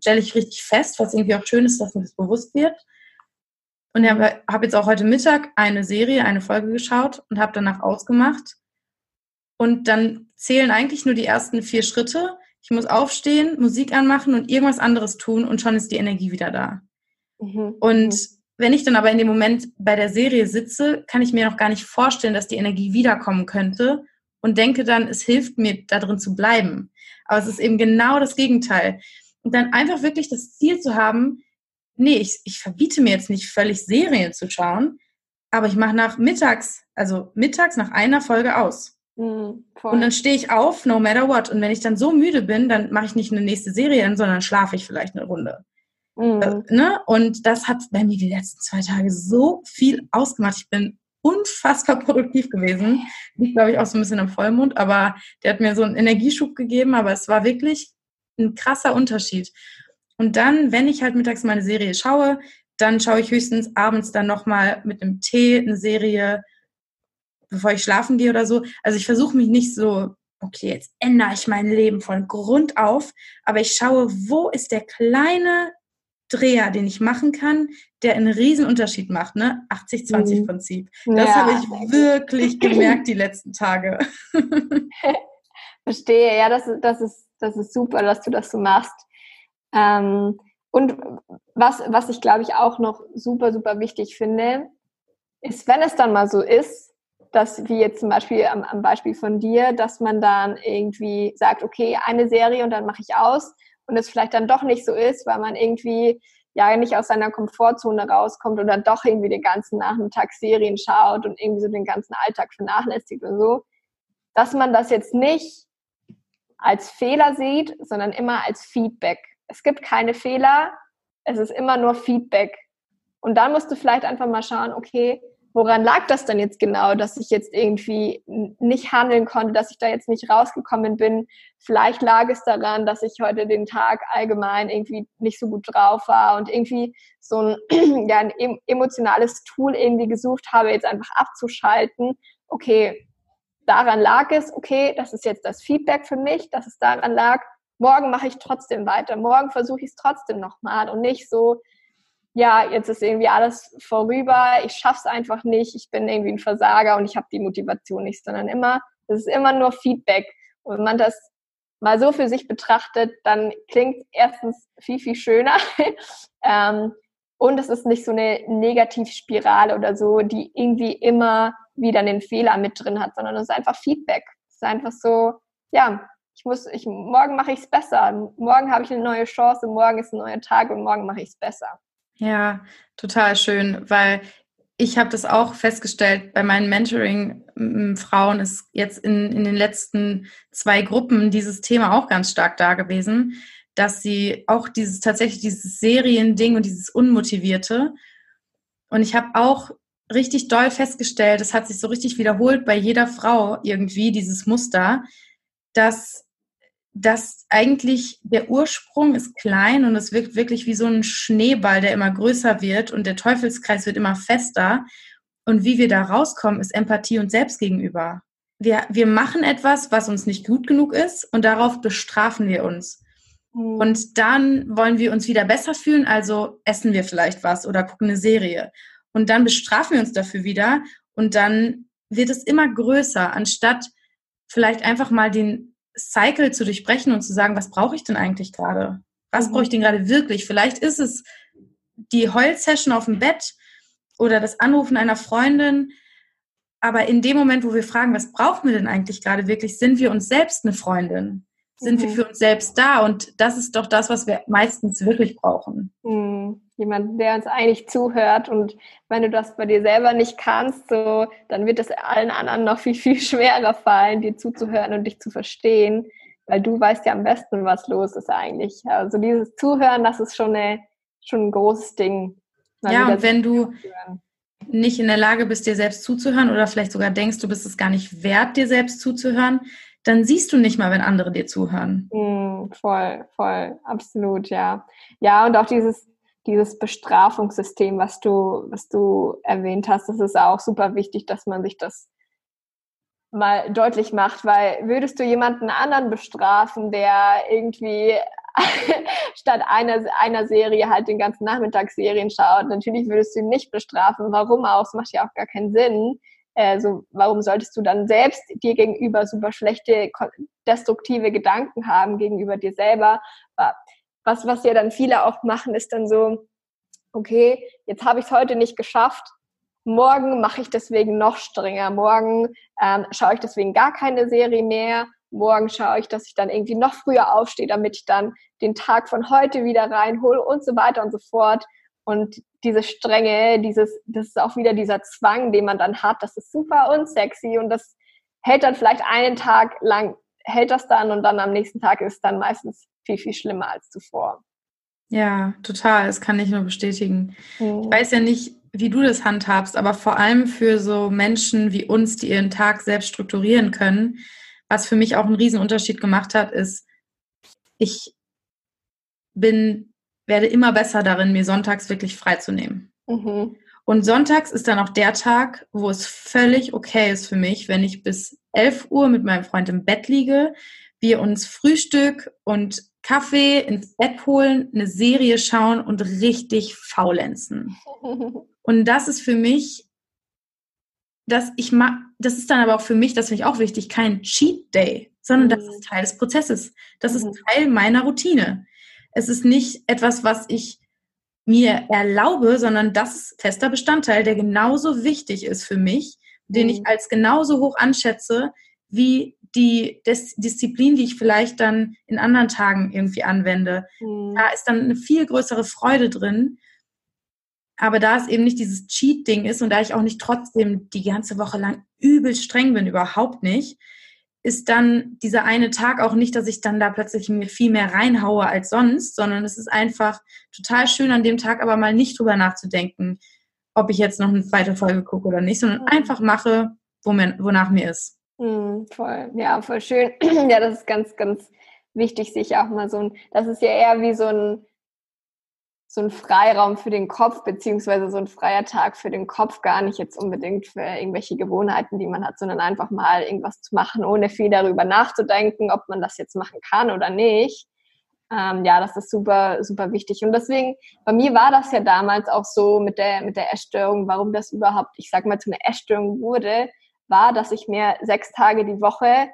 stelle ich richtig fest, was irgendwie auch schön ist, dass mir das bewusst wird. Und ich habe hab jetzt auch heute Mittag eine Serie, eine Folge geschaut und habe danach ausgemacht. Und dann zählen eigentlich nur die ersten vier Schritte. Ich muss aufstehen, Musik anmachen und irgendwas anderes tun und schon ist die Energie wieder da. Mhm. Und mhm. Wenn ich dann aber in dem Moment bei der Serie sitze, kann ich mir noch gar nicht vorstellen, dass die Energie wiederkommen könnte und denke dann, es hilft mir, da drin zu bleiben. Aber es ist eben genau das Gegenteil. Und dann einfach wirklich das Ziel zu haben, nee, ich, ich verbiete mir jetzt nicht völlig Serien zu schauen, aber ich mache nach mittags, also mittags nach einer Folge aus. Mhm, und dann stehe ich auf, no matter what. Und wenn ich dann so müde bin, dann mache ich nicht eine nächste Serie sondern schlafe ich vielleicht eine Runde. Mhm. Äh, ne? Und das hat bei mir die letzten zwei Tage so viel ausgemacht. Ich bin unfassbar produktiv gewesen. Liegt, glaube ich, auch so ein bisschen am Vollmond, aber der hat mir so einen Energieschub gegeben, aber es war wirklich ein krasser Unterschied. Und dann, wenn ich halt mittags meine Serie schaue, dann schaue ich höchstens abends dann nochmal mit einem Tee eine Serie, bevor ich schlafen gehe oder so. Also ich versuche mich nicht so, okay, jetzt ändere ich mein Leben von Grund auf, aber ich schaue, wo ist der kleine Dreher, den ich machen kann, der einen riesen Unterschied macht, ne? 80-20-Prinzip. Mhm. Das ja. habe ich wirklich gemerkt die letzten Tage. Verstehe, ja, das, das, ist, das ist super, dass du das so machst. Ähm, und was, was ich, glaube ich, auch noch super, super wichtig finde, ist, wenn es dann mal so ist, dass, wie jetzt zum Beispiel am, am Beispiel von dir, dass man dann irgendwie sagt, okay, eine Serie und dann mache ich aus und es vielleicht dann doch nicht so ist, weil man irgendwie ja nicht aus seiner Komfortzone rauskommt oder doch irgendwie den ganzen Nachmittag Serien schaut und irgendwie so den ganzen Alltag vernachlässigt und so, dass man das jetzt nicht als Fehler sieht, sondern immer als Feedback. Es gibt keine Fehler, es ist immer nur Feedback. Und dann musst du vielleicht einfach mal schauen, okay, woran lag das denn jetzt genau, dass ich jetzt irgendwie nicht handeln konnte, dass ich da jetzt nicht rausgekommen bin? Vielleicht lag es daran, dass ich heute den Tag allgemein irgendwie nicht so gut drauf war und irgendwie so ein, ja, ein emotionales Tool irgendwie gesucht habe, jetzt einfach abzuschalten. Okay, daran lag es, okay, das ist jetzt das Feedback für mich, dass es daran lag. Morgen mache ich trotzdem weiter, morgen versuche ich es trotzdem nochmal und nicht so, ja, jetzt ist irgendwie alles vorüber, ich schaff's einfach nicht, ich bin irgendwie ein Versager und ich habe die Motivation nicht, sondern immer, es ist immer nur Feedback. Und wenn man das mal so für sich betrachtet, dann klingt erstens viel, viel schöner. ähm, und es ist nicht so eine Negativspirale oder so, die irgendwie immer wieder einen Fehler mit drin hat, sondern es ist einfach Feedback. Es ist einfach so, ja, ich muss, ich, morgen mache ich es besser. Morgen habe ich eine neue Chance, morgen ist ein neuer Tag und morgen mache ich es besser. Ja, total schön, weil ich habe das auch festgestellt bei meinen Mentoring-Frauen ist jetzt in, in den letzten zwei Gruppen dieses Thema auch ganz stark da gewesen, dass sie auch dieses tatsächlich dieses Seriending und dieses Unmotivierte. Und ich habe auch richtig doll festgestellt, es hat sich so richtig wiederholt bei jeder Frau irgendwie, dieses Muster, dass dass eigentlich der Ursprung ist klein und es wirkt wirklich wie so ein Schneeball, der immer größer wird und der Teufelskreis wird immer fester. Und wie wir da rauskommen, ist Empathie und Selbst gegenüber. Wir, wir machen etwas, was uns nicht gut genug ist und darauf bestrafen wir uns. Mhm. Und dann wollen wir uns wieder besser fühlen, also essen wir vielleicht was oder gucken eine Serie. Und dann bestrafen wir uns dafür wieder und dann wird es immer größer, anstatt vielleicht einfach mal den Cycle zu durchbrechen und zu sagen, was brauche ich denn eigentlich gerade? Was mhm. brauche ich denn gerade wirklich? Vielleicht ist es die Heulsession auf dem Bett oder das Anrufen einer Freundin. Aber in dem Moment, wo wir fragen, was brauchen wir denn eigentlich gerade wirklich, sind wir uns selbst eine Freundin? Sind mhm. wir für uns selbst da? Und das ist doch das, was wir meistens wirklich brauchen. Mhm jemand, der uns eigentlich zuhört. Und wenn du das bei dir selber nicht kannst, so, dann wird es allen anderen noch viel, viel schwerer fallen, dir zuzuhören und dich zu verstehen, weil du weißt ja am besten, was los ist eigentlich. Also dieses Zuhören, das ist schon, eine, schon ein großes Ding. Ja, und wenn du nicht in der Lage bist, dir selbst zuzuhören oder vielleicht sogar denkst, du bist es gar nicht wert, dir selbst zuzuhören, dann siehst du nicht mal, wenn andere dir zuhören. Mm, voll, voll, absolut, ja. Ja, und auch dieses, dieses Bestrafungssystem, was du, was du erwähnt hast, das ist auch super wichtig, dass man sich das mal deutlich macht, weil würdest du jemanden anderen bestrafen, der irgendwie statt einer, einer Serie halt den ganzen Nachmittag Serien schaut, natürlich würdest du ihn nicht bestrafen. Warum auch? Es macht ja auch gar keinen Sinn. Also warum solltest du dann selbst dir gegenüber super schlechte, destruktive Gedanken haben gegenüber dir selber? was, was ja dann viele auch machen, ist dann so, okay, jetzt habe ich es heute nicht geschafft, morgen mache ich deswegen noch strenger, morgen ähm, schaue ich deswegen gar keine Serie mehr, morgen schaue ich, dass ich dann irgendwie noch früher aufstehe, damit ich dann den Tag von heute wieder reinhole und so weiter und so fort. Und diese Strenge, dieses, das ist auch wieder dieser Zwang, den man dann hat, das ist super unsexy und das hält dann vielleicht einen Tag lang, hält das dann und dann am nächsten Tag ist dann meistens viel, viel schlimmer als zuvor. Ja, total. Das kann ich nur bestätigen. Mhm. Ich weiß ja nicht, wie du das handhabst, aber vor allem für so Menschen wie uns, die ihren Tag selbst strukturieren können, was für mich auch einen Riesenunterschied gemacht hat, ist, ich bin, werde immer besser darin, mir sonntags wirklich freizunehmen. Mhm. Und sonntags ist dann auch der Tag, wo es völlig okay ist für mich, wenn ich bis 11 Uhr mit meinem Freund im Bett liege, wir uns Frühstück und Kaffee ins Bett holen, eine Serie schauen und richtig faulenzen. Und das ist für mich, dass ich mag, das ist dann aber auch für mich, das finde ich auch wichtig, kein Cheat Day, sondern das ist Teil des Prozesses. Das ist mhm. Teil meiner Routine. Es ist nicht etwas, was ich mir erlaube, sondern das ist fester Bestandteil, der genauso wichtig ist für mich, den ich mhm. als genauso hoch anschätze wie die Dis Disziplin, die ich vielleicht dann in anderen Tagen irgendwie anwende. Mhm. Da ist dann eine viel größere Freude drin. Aber da es eben nicht dieses Cheat-Ding ist und da ich auch nicht trotzdem die ganze Woche lang übel streng bin, überhaupt nicht, ist dann dieser eine Tag auch nicht, dass ich dann da plötzlich mir viel mehr reinhaue als sonst, sondern es ist einfach total schön an dem Tag aber mal nicht drüber nachzudenken, ob ich jetzt noch eine zweite Folge gucke oder nicht, sondern einfach mache, wo mir, wonach mir ist. Mhm, voll, ja, voll schön. ja, das ist ganz, ganz wichtig, sich auch mal so ein, das ist ja eher wie so ein so ein Freiraum für den Kopf, beziehungsweise so ein freier Tag für den Kopf, gar nicht jetzt unbedingt für irgendwelche Gewohnheiten, die man hat, sondern einfach mal irgendwas zu machen, ohne viel darüber nachzudenken, ob man das jetzt machen kann oder nicht. Ähm, ja, das ist super, super wichtig. Und deswegen, bei mir war das ja damals auch so mit der, mit der Essstörung, warum das überhaupt, ich sag mal, zu einer Essstörung wurde, war, dass ich mir sechs Tage die Woche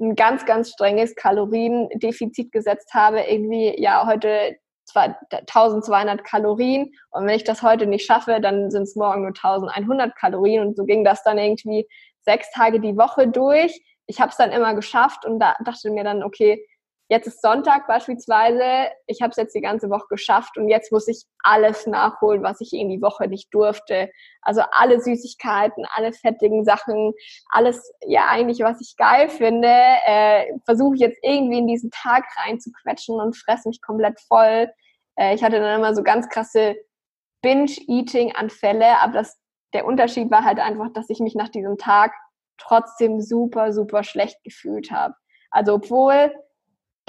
ein ganz, ganz strenges Kaloriendefizit gesetzt habe. Irgendwie, ja, heute 1200 Kalorien und wenn ich das heute nicht schaffe, dann sind es morgen nur 1100 Kalorien und so ging das dann irgendwie sechs Tage die Woche durch. Ich habe es dann immer geschafft und da dachte mir dann, okay, jetzt ist Sonntag beispielsweise, ich habe es jetzt die ganze Woche geschafft und jetzt muss ich alles nachholen, was ich in die Woche nicht durfte. Also alle Süßigkeiten, alle fettigen Sachen, alles ja eigentlich, was ich geil finde, äh, versuche ich jetzt irgendwie in diesen Tag reinzuquetschen und fresse mich komplett voll. Äh, ich hatte dann immer so ganz krasse Binge-Eating-Anfälle, aber das, der Unterschied war halt einfach, dass ich mich nach diesem Tag trotzdem super, super schlecht gefühlt habe. Also obwohl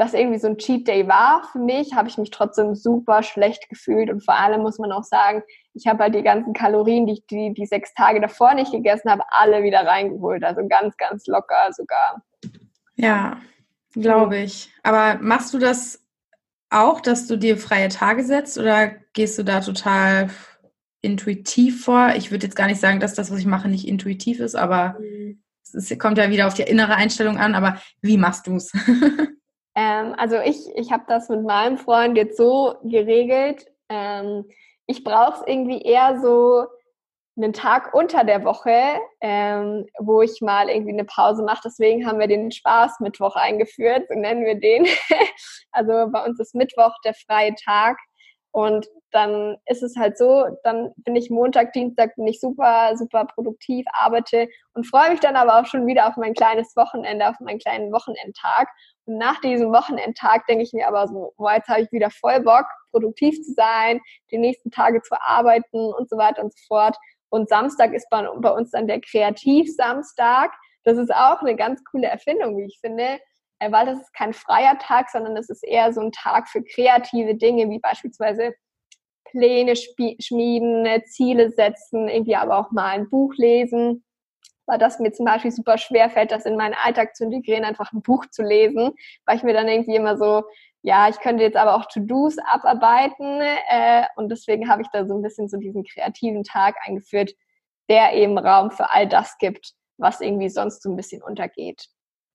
das irgendwie so ein Cheat Day war für mich, habe ich mich trotzdem super schlecht gefühlt. Und vor allem muss man auch sagen, ich habe halt die ganzen Kalorien, die ich die, die sechs Tage davor nicht gegessen habe, alle wieder reingeholt. Also ganz, ganz locker sogar. Ja, glaube ich. Aber machst du das auch, dass du dir freie Tage setzt oder gehst du da total intuitiv vor? Ich würde jetzt gar nicht sagen, dass das, was ich mache, nicht intuitiv ist, aber mhm. es kommt ja wieder auf die innere Einstellung an. Aber wie machst du es? Ähm, also ich, ich habe das mit meinem Freund jetzt so geregelt. Ähm, ich brauche es irgendwie eher so einen Tag unter der Woche, ähm, wo ich mal irgendwie eine Pause mache. Deswegen haben wir den Spaßmittwoch eingeführt, so nennen wir den. also bei uns ist Mittwoch der freie Tag. Und dann ist es halt so, dann bin ich Montag, Dienstag bin ich super, super produktiv, arbeite und freue mich dann aber auch schon wieder auf mein kleines Wochenende, auf meinen kleinen Wochenendtag. Nach diesem Wochenendtag denke ich mir aber so, boah, jetzt habe ich wieder voll Bock, produktiv zu sein, die nächsten Tage zu arbeiten und so weiter und so fort. Und Samstag ist bei, bei uns dann der Kreativ-Samstag. Das ist auch eine ganz coole Erfindung, wie ich finde, äh, weil das ist kein freier Tag, sondern es ist eher so ein Tag für kreative Dinge, wie beispielsweise Pläne schmieden, Ziele setzen, irgendwie aber auch mal ein Buch lesen weil das mir zum Beispiel super schwer fällt, das in meinen Alltag zu integrieren, einfach ein Buch zu lesen, weil ich mir dann irgendwie immer so, ja, ich könnte jetzt aber auch To-Dos abarbeiten äh, und deswegen habe ich da so ein bisschen so diesen kreativen Tag eingeführt, der eben Raum für all das gibt, was irgendwie sonst so ein bisschen untergeht.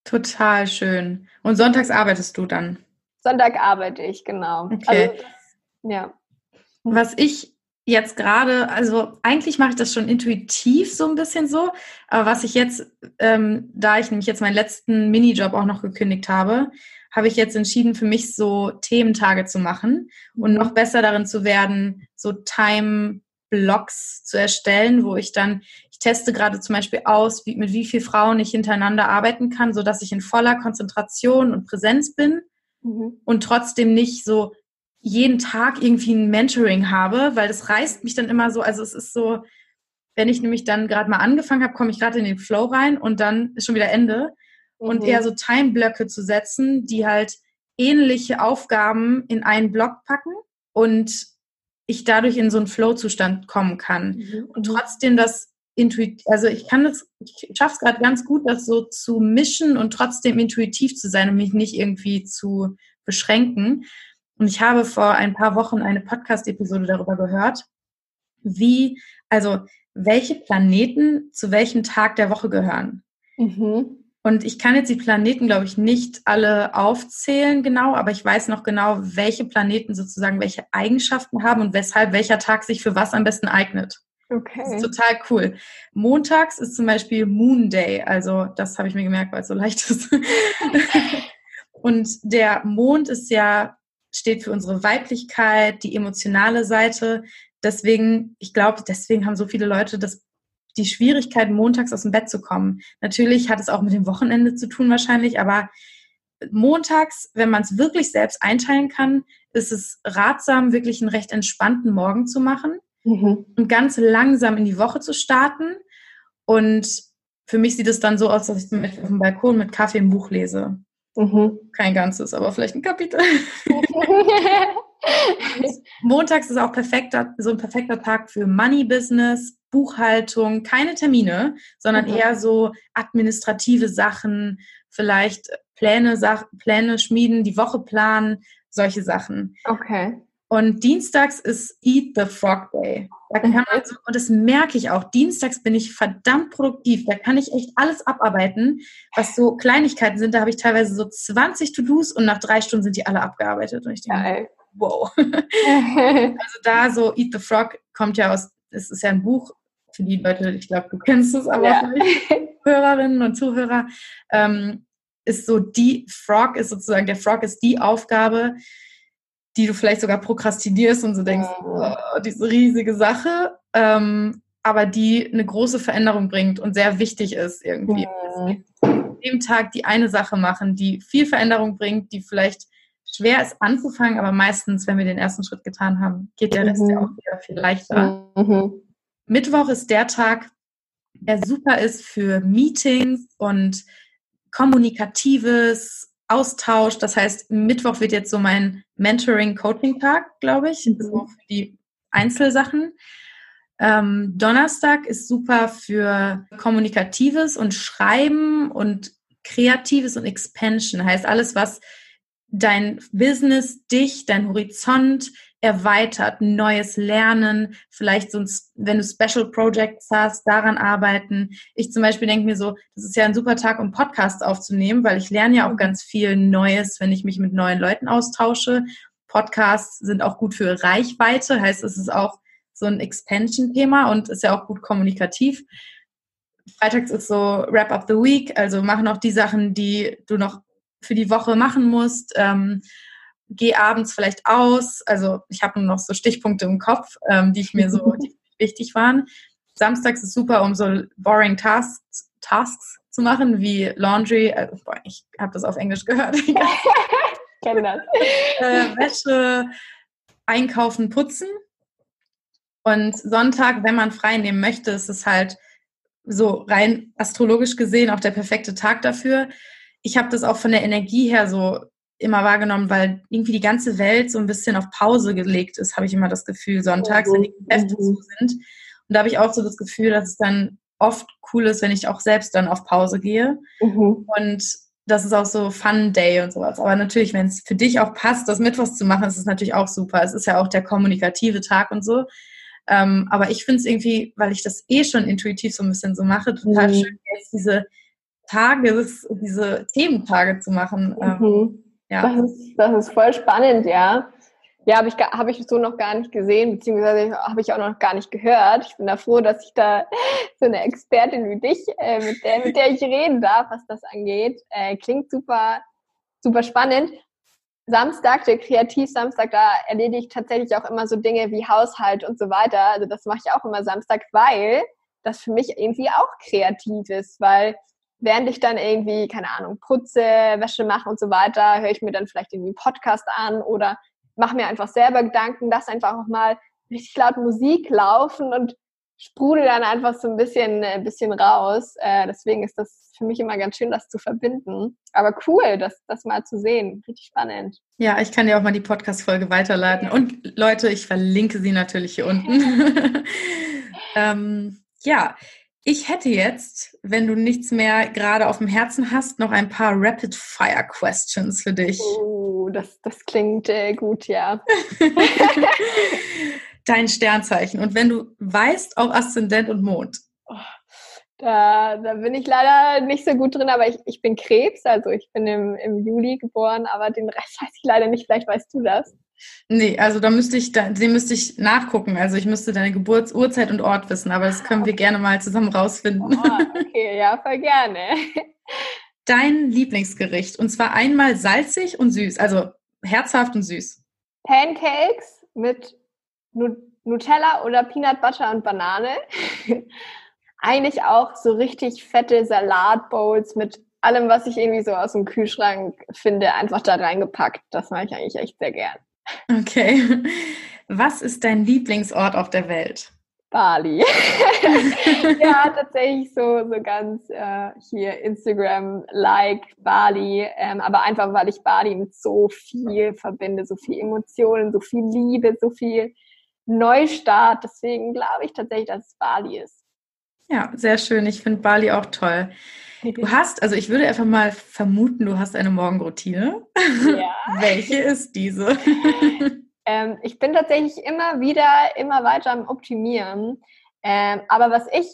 Total schön. Und sonntags arbeitest du dann? Sonntag arbeite ich, genau. Okay. Also das, ja. Was ich jetzt gerade, also eigentlich mache ich das schon intuitiv so ein bisschen so, aber was ich jetzt, ähm, da ich nämlich jetzt meinen letzten Minijob auch noch gekündigt habe, habe ich jetzt entschieden, für mich so Thementage zu machen und noch besser darin zu werden, so Time-Blocks zu erstellen, wo ich dann, ich teste gerade zum Beispiel aus, wie, mit wie vielen Frauen ich hintereinander arbeiten kann, so dass ich in voller Konzentration und Präsenz bin mhm. und trotzdem nicht so jeden Tag irgendwie ein Mentoring habe, weil das reißt mich dann immer so, also es ist so, wenn ich nämlich dann gerade mal angefangen habe, komme ich gerade in den Flow rein und dann ist schon wieder Ende. Mhm. Und eher so Timeblöcke zu setzen, die halt ähnliche Aufgaben in einen Block packen und ich dadurch in so einen Flow-Zustand kommen kann. Mhm. Und trotzdem das intuitiv, also ich kann das, ich schaffe es gerade ganz gut, das so zu mischen und trotzdem intuitiv zu sein und mich nicht irgendwie zu beschränken. Und ich habe vor ein paar Wochen eine Podcast-Episode darüber gehört, wie, also welche Planeten zu welchem Tag der Woche gehören. Mhm. Und ich kann jetzt die Planeten, glaube ich, nicht alle aufzählen genau, aber ich weiß noch genau, welche Planeten sozusagen welche Eigenschaften haben und weshalb welcher Tag sich für was am besten eignet. Okay. Das ist total cool. Montags ist zum Beispiel Moon Day, also das habe ich mir gemerkt, weil es so leicht ist. und der Mond ist ja steht für unsere Weiblichkeit, die emotionale Seite. Deswegen, ich glaube, deswegen haben so viele Leute das die Schwierigkeit, montags aus dem Bett zu kommen. Natürlich hat es auch mit dem Wochenende zu tun wahrscheinlich, aber montags, wenn man es wirklich selbst einteilen kann, ist es ratsam, wirklich einen recht entspannten Morgen zu machen mhm. und ganz langsam in die Woche zu starten. Und für mich sieht es dann so aus, dass ich zum Beispiel auf dem Balkon mit Kaffee ein Buch lese. Mhm. Kein ganzes, aber vielleicht ein Kapitel. Montags ist auch perfekter, so ein perfekter Tag für Money Business, Buchhaltung, keine Termine, sondern mhm. eher so administrative Sachen, vielleicht Pläne, Sach Pläne schmieden, die Woche planen, solche Sachen. Okay. Und dienstags ist Eat the Frog Day. Da kann man so, und das merke ich auch, dienstags bin ich verdammt produktiv. Da kann ich echt alles abarbeiten, was so Kleinigkeiten sind. Da habe ich teilweise so 20 To-Dos und nach drei Stunden sind die alle abgearbeitet. Und ich denke, Geil. wow. also da so Eat the Frog kommt ja aus, es ist ja ein Buch für die Leute, ich glaube, du kennst es, aber ja. Hörerinnen und Zuhörer, ähm, ist so die Frog, ist sozusagen, der Frog ist die Aufgabe, die du vielleicht sogar prokrastinierst und so denkst, oh, diese riesige Sache, ähm, aber die eine große Veränderung bringt und sehr wichtig ist irgendwie. Mhm. An dem Tag die eine Sache machen, die viel Veränderung bringt, die vielleicht schwer ist anzufangen, aber meistens, wenn wir den ersten Schritt getan haben, geht der Rest mhm. ja auch wieder viel leichter. Mhm. Mittwoch ist der Tag, der super ist für Meetings und kommunikatives Austausch. Das heißt, Mittwoch wird jetzt so mein Mentoring-Coaching-Tag, glaube ich, mhm. so für die Einzelsachen. Ähm, Donnerstag ist super für Kommunikatives und Schreiben und Kreatives und Expansion. Heißt alles, was dein Business, dich, dein Horizont erweitert, neues Lernen, vielleicht so, ein, wenn du Special Projects hast, daran arbeiten. Ich zum Beispiel denke mir so, das ist ja ein super Tag, um Podcasts aufzunehmen, weil ich lerne ja auch ganz viel Neues, wenn ich mich mit neuen Leuten austausche. Podcasts sind auch gut für Reichweite, heißt es ist auch so ein Expansion-Thema und ist ja auch gut kommunikativ. Freitags ist so Wrap Up the Week, also machen auch die Sachen, die du noch für die Woche machen musst. Ähm, geh abends vielleicht aus. Also ich habe nur noch so Stichpunkte im Kopf, ähm, die ich mir so wichtig waren. Samstags ist super, um so boring Tasks, Tasks zu machen, wie Laundry. Äh, boah, ich habe das auf Englisch gehört. Kenne das. Äh, Wäsche, Einkaufen, Putzen. Und Sonntag, wenn man frei nehmen möchte, ist es halt so rein astrologisch gesehen auch der perfekte Tag dafür. Ich habe das auch von der Energie her so immer wahrgenommen, weil irgendwie die ganze Welt so ein bisschen auf Pause gelegt ist, habe ich immer das Gefühl, sonntags, wenn die Geschäfte mhm. zu sind. Und da habe ich auch so das Gefühl, dass es dann oft cool ist, wenn ich auch selbst dann auf Pause gehe. Mhm. Und das ist auch so Fun Day und sowas. Aber natürlich, wenn es für dich auch passt, das Mittwochs zu machen, ist es natürlich auch super. Es ist ja auch der kommunikative Tag und so. Ähm, aber ich finde es irgendwie, weil ich das eh schon intuitiv so ein bisschen so mache, total mhm. schön, jetzt diese Tage, diese Thementage zu machen. Ähm, mhm. Ja. Das ist, das ist voll spannend, ja. Ja, habe ich, hab ich so noch gar nicht gesehen, beziehungsweise habe ich auch noch gar nicht gehört. Ich bin da froh, dass ich da so eine Expertin wie dich, äh, mit, der, mit der ich reden darf, was das angeht. Äh, klingt super, super spannend. Samstag, der Kreativ-Samstag, da erledige ich tatsächlich auch immer so Dinge wie Haushalt und so weiter. Also das mache ich auch immer Samstag, weil das für mich irgendwie auch kreativ ist, weil während ich dann irgendwie, keine Ahnung, putze, Wäsche mache und so weiter, höre ich mir dann vielleicht irgendwie einen Podcast an oder mache mir einfach selber Gedanken, lass einfach auch mal richtig laut Musik laufen und sprudel dann einfach so ein bisschen, ein bisschen raus. Äh, deswegen ist das für mich immer ganz schön, das zu verbinden. Aber cool, das, das mal zu sehen. Richtig spannend. Ja, ich kann dir auch mal die Podcast-Folge weiterleiten. Und Leute, ich verlinke sie natürlich hier unten. ähm, ja, ich hätte jetzt, wenn du nichts mehr gerade auf dem Herzen hast, noch ein paar Rapid-Fire-Questions für dich. Oh, das, das klingt äh, gut, ja. Dein Sternzeichen. Und wenn du weißt, auch Aszendent und Mond. Oh, da, da bin ich leider nicht so gut drin, aber ich, ich bin Krebs, also ich bin im, im Juli geboren, aber den Rest weiß ich leider nicht. Vielleicht weißt du das. Nee, also da müsste ich, da, den müsste ich nachgucken. Also ich müsste deine Geburtsurzeit und Ort wissen, aber das können wir gerne mal zusammen rausfinden. Oh, okay, ja, voll gerne. Dein Lieblingsgericht und zwar einmal salzig und süß, also herzhaft und süß. Pancakes mit Nutella oder Peanut Butter und Banane. eigentlich auch so richtig fette Salatbowls mit allem, was ich irgendwie so aus dem Kühlschrank finde, einfach da reingepackt. Das mache ich eigentlich echt sehr gern. Okay. Was ist dein Lieblingsort auf der Welt? Bali. ja, tatsächlich so, so ganz äh, hier Instagram-like Bali. Ähm, aber einfach, weil ich Bali mit so viel verbinde, so viel Emotionen, so viel Liebe, so viel Neustart. Deswegen glaube ich tatsächlich, dass es Bali ist. Ja, sehr schön. Ich finde Bali auch toll. Du hast, also ich würde einfach mal vermuten, du hast eine Morgenroutine. Ja. Welche ist diese? Ähm, ich bin tatsächlich immer wieder, immer weiter am Optimieren. Ähm, aber was ich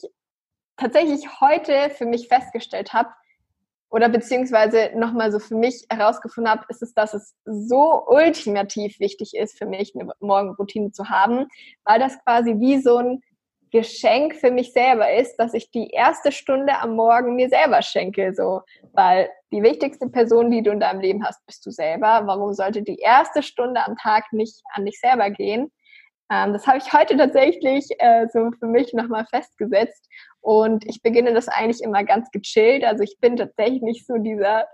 tatsächlich heute für mich festgestellt habe, oder beziehungsweise nochmal so für mich herausgefunden habe, ist es, dass es so ultimativ wichtig ist für mich, eine Morgenroutine zu haben, weil das quasi wie so ein Geschenk für mich selber ist, dass ich die erste Stunde am Morgen mir selber schenke, so, weil die wichtigste Person, die du in deinem Leben hast, bist du selber. Warum sollte die erste Stunde am Tag nicht an dich selber gehen? Ähm, das habe ich heute tatsächlich äh, so für mich nochmal festgesetzt und ich beginne das eigentlich immer ganz gechillt. Also ich bin tatsächlich nicht so dieser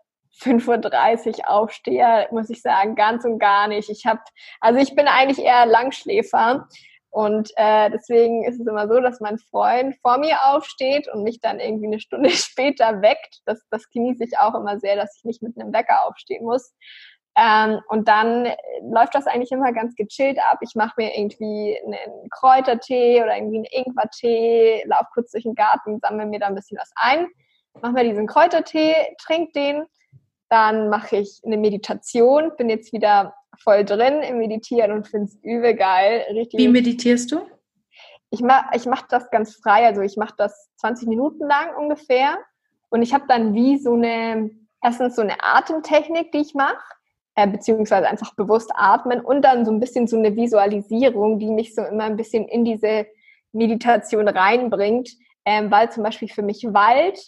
5.30 Uhr Aufsteher, muss ich sagen, ganz und gar nicht. Ich habe, also ich bin eigentlich eher Langschläfer und äh, deswegen ist es immer so, dass mein Freund vor mir aufsteht und mich dann irgendwie eine Stunde später weckt. Das, das genieße ich auch immer sehr, dass ich nicht mit einem Wecker aufstehen muss. Ähm, und dann läuft das eigentlich immer ganz gechillt ab. Ich mache mir irgendwie einen Kräutertee oder irgendwie einen Ingwertee, laufe kurz durch den Garten, sammle mir da ein bisschen was ein, mache mir diesen Kräutertee, trinke den. Dann mache ich eine Meditation, bin jetzt wieder voll drin im Meditieren und finde es übel geil. Richtig. Wie meditierst du? Ich mache ich mach das ganz frei, also ich mache das 20 Minuten lang ungefähr und ich habe dann wie so eine, erstens so eine Atemtechnik, die ich mache, äh, beziehungsweise einfach bewusst atmen und dann so ein bisschen so eine Visualisierung, die mich so immer ein bisschen in diese Meditation reinbringt, ähm, weil zum Beispiel für mich Wald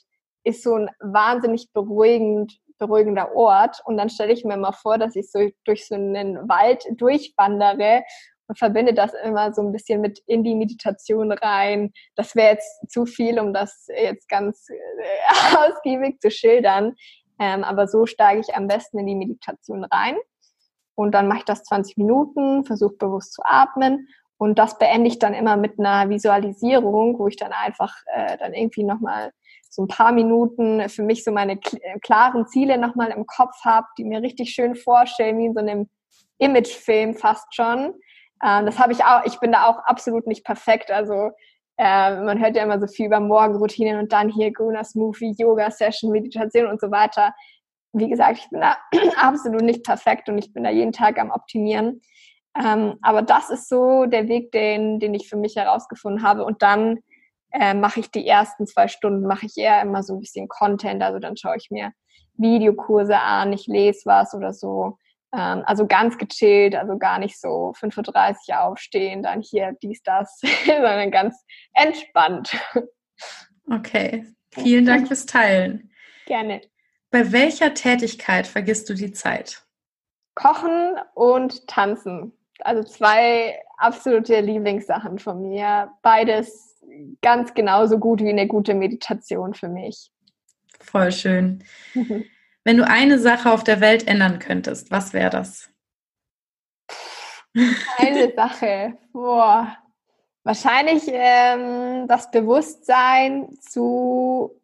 ist so ein wahnsinnig beruhigend, beruhigender Ort. Und dann stelle ich mir mal vor, dass ich so durch so einen Wald durchwandere und verbinde das immer so ein bisschen mit in die Meditation rein. Das wäre jetzt zu viel, um das jetzt ganz äh, ausgiebig zu schildern. Ähm, aber so steige ich am besten in die Meditation rein. Und dann mache ich das 20 Minuten, versuche bewusst zu atmen. Und das beende ich dann immer mit einer Visualisierung, wo ich dann einfach äh, dann irgendwie nochmal so ein paar Minuten für mich so meine äh, klaren Ziele nochmal im Kopf habe, die mir richtig schön vorstellen, wie in so einem Imagefilm fast schon. Ähm, das habe ich auch, ich bin da auch absolut nicht perfekt. Also äh, man hört ja immer so viel über Morgenroutinen und dann hier grüner Smoothie, Yoga-Session, Meditation und so weiter. Wie gesagt, ich bin da absolut nicht perfekt und ich bin da jeden Tag am Optimieren. Ähm, aber das ist so der Weg, den, den ich für mich herausgefunden habe. Und dann äh, mache ich die ersten zwei Stunden, mache ich eher immer so ein bisschen Content. Also dann schaue ich mir Videokurse an, ich lese was oder so. Ähm, also ganz gechillt, also gar nicht so 5.30 Uhr aufstehen, dann hier dies, das, sondern ganz entspannt. Okay, vielen Dank fürs Teilen. Gerne. Bei welcher Tätigkeit vergisst du die Zeit? Kochen und Tanzen. Also zwei absolute Lieblingssachen von mir. Beides ganz genauso gut wie eine gute Meditation für mich. Voll schön. Wenn du eine Sache auf der Welt ändern könntest, was wäre das? Eine Sache. Boah. Wahrscheinlich ähm, das Bewusstsein zu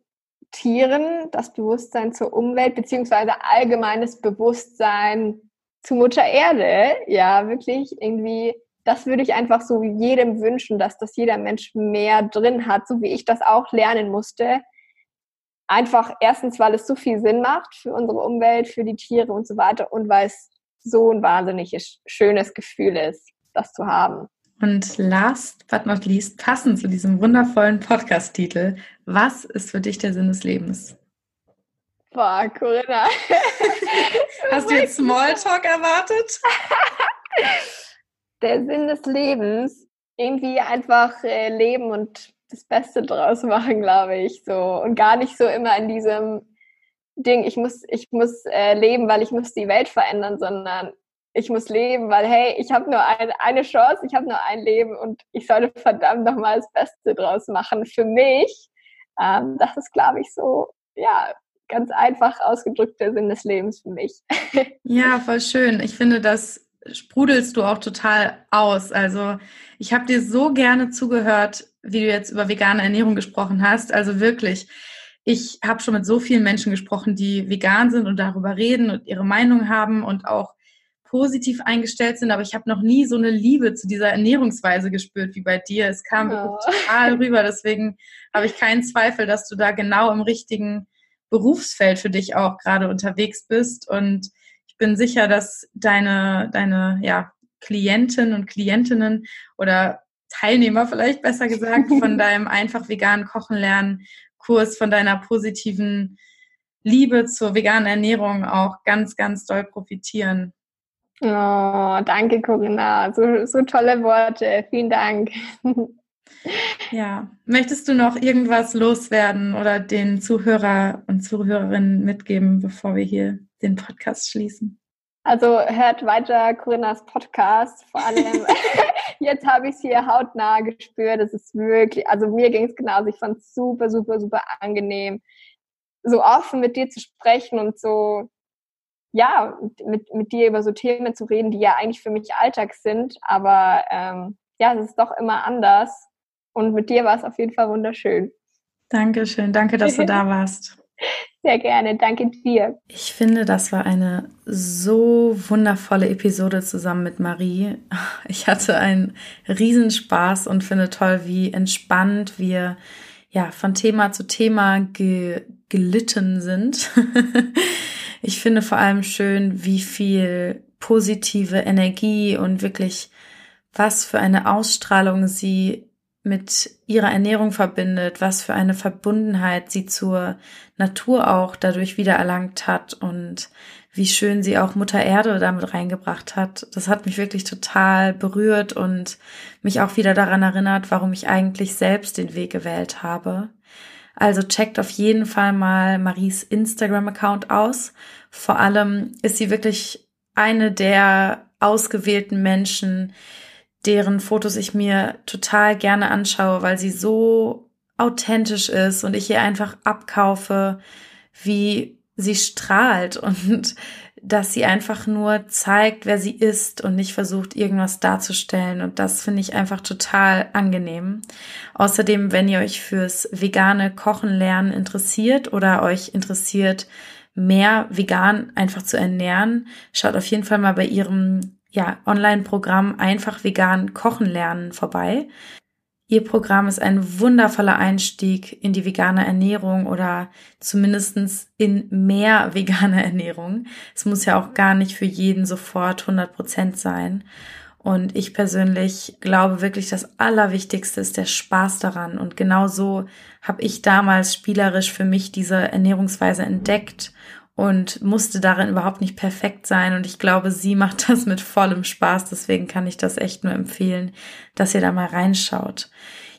Tieren, das Bewusstsein zur Umwelt, beziehungsweise allgemeines Bewusstsein zu Mutter Erde. Ja, wirklich irgendwie das würde ich einfach so jedem wünschen, dass das jeder Mensch mehr drin hat, so wie ich das auch lernen musste. Einfach erstens, weil es so viel Sinn macht für unsere Umwelt, für die Tiere und so weiter und weil es so ein wahnsinnig schönes Gefühl ist, das zu haben. Und last but not least, passend zu diesem wundervollen Podcast-Titel, was ist für dich der Sinn des Lebens? Boah, Corinna. Hast du jetzt Smalltalk erwartet? der Sinn des Lebens irgendwie einfach äh, leben und das Beste draus machen, glaube ich, so und gar nicht so immer in diesem Ding, ich muss, ich muss äh, leben, weil ich muss die Welt verändern, sondern ich muss leben, weil hey, ich habe nur ein, eine Chance, ich habe nur ein Leben und ich sollte verdammt nochmal das Beste draus machen für mich. Ähm, das ist, glaube ich, so, ja, ganz einfach ausgedrückt der Sinn des Lebens für mich. Ja, voll schön. Ich finde, das sprudelst du auch total aus. Also ich habe dir so gerne zugehört, wie du jetzt über vegane Ernährung gesprochen hast. Also wirklich, ich habe schon mit so vielen Menschen gesprochen, die vegan sind und darüber reden und ihre Meinung haben und auch positiv eingestellt sind, aber ich habe noch nie so eine Liebe zu dieser Ernährungsweise gespürt wie bei dir. Es kam oh. total rüber, deswegen habe ich keinen Zweifel, dass du da genau im richtigen Berufsfeld für dich auch gerade unterwegs bist und ich bin sicher, dass deine, deine ja, Klienten und Klientinnen oder Teilnehmer vielleicht besser gesagt von deinem einfach veganen Kochen lernen Kurs, von deiner positiven Liebe zur veganen Ernährung auch ganz, ganz doll profitieren. Oh, danke, Corinna. So, so tolle Worte. Vielen Dank. Ja, möchtest du noch irgendwas loswerden oder den Zuhörer und Zuhörerinnen mitgeben, bevor wir hier den Podcast schließen? Also hört weiter Corinnas Podcast. Vor allem, jetzt habe ich es hier hautnah gespürt. Es ist wirklich, also mir ging es genauso. Ich fand es super, super, super angenehm, so offen mit dir zu sprechen und so ja, mit, mit dir über so Themen zu reden, die ja eigentlich für mich Alltag sind, aber ähm, ja, es ist doch immer anders. Und mit dir war es auf jeden Fall wunderschön. Dankeschön, danke, dass du da warst. Sehr gerne, danke dir. Ich finde, das war eine so wundervolle Episode zusammen mit Marie. Ich hatte einen Riesenspaß und finde toll, wie entspannt wir ja von Thema zu Thema ge gelitten sind. ich finde vor allem schön, wie viel positive Energie und wirklich was für eine Ausstrahlung sie mit ihrer Ernährung verbindet, was für eine Verbundenheit sie zur Natur auch dadurch wiedererlangt hat und wie schön sie auch Mutter Erde damit reingebracht hat. Das hat mich wirklich total berührt und mich auch wieder daran erinnert, warum ich eigentlich selbst den Weg gewählt habe. Also checkt auf jeden Fall mal Maries Instagram-Account aus. Vor allem ist sie wirklich eine der ausgewählten Menschen, deren Fotos ich mir total gerne anschaue, weil sie so authentisch ist und ich ihr einfach abkaufe, wie sie strahlt und dass sie einfach nur zeigt, wer sie ist und nicht versucht, irgendwas darzustellen. Und das finde ich einfach total angenehm. Außerdem, wenn ihr euch fürs vegane Kochen lernen interessiert oder euch interessiert, mehr vegan einfach zu ernähren, schaut auf jeden Fall mal bei ihrem ja, Online-Programm einfach vegan kochen lernen vorbei. Ihr Programm ist ein wundervoller Einstieg in die vegane Ernährung oder zumindestens in mehr vegane Ernährung. Es muss ja auch gar nicht für jeden sofort 100 Prozent sein. Und ich persönlich glaube wirklich, das Allerwichtigste ist der Spaß daran. Und genau so habe ich damals spielerisch für mich diese Ernährungsweise entdeckt und musste darin überhaupt nicht perfekt sein. Und ich glaube, sie macht das mit vollem Spaß. Deswegen kann ich das echt nur empfehlen, dass ihr da mal reinschaut.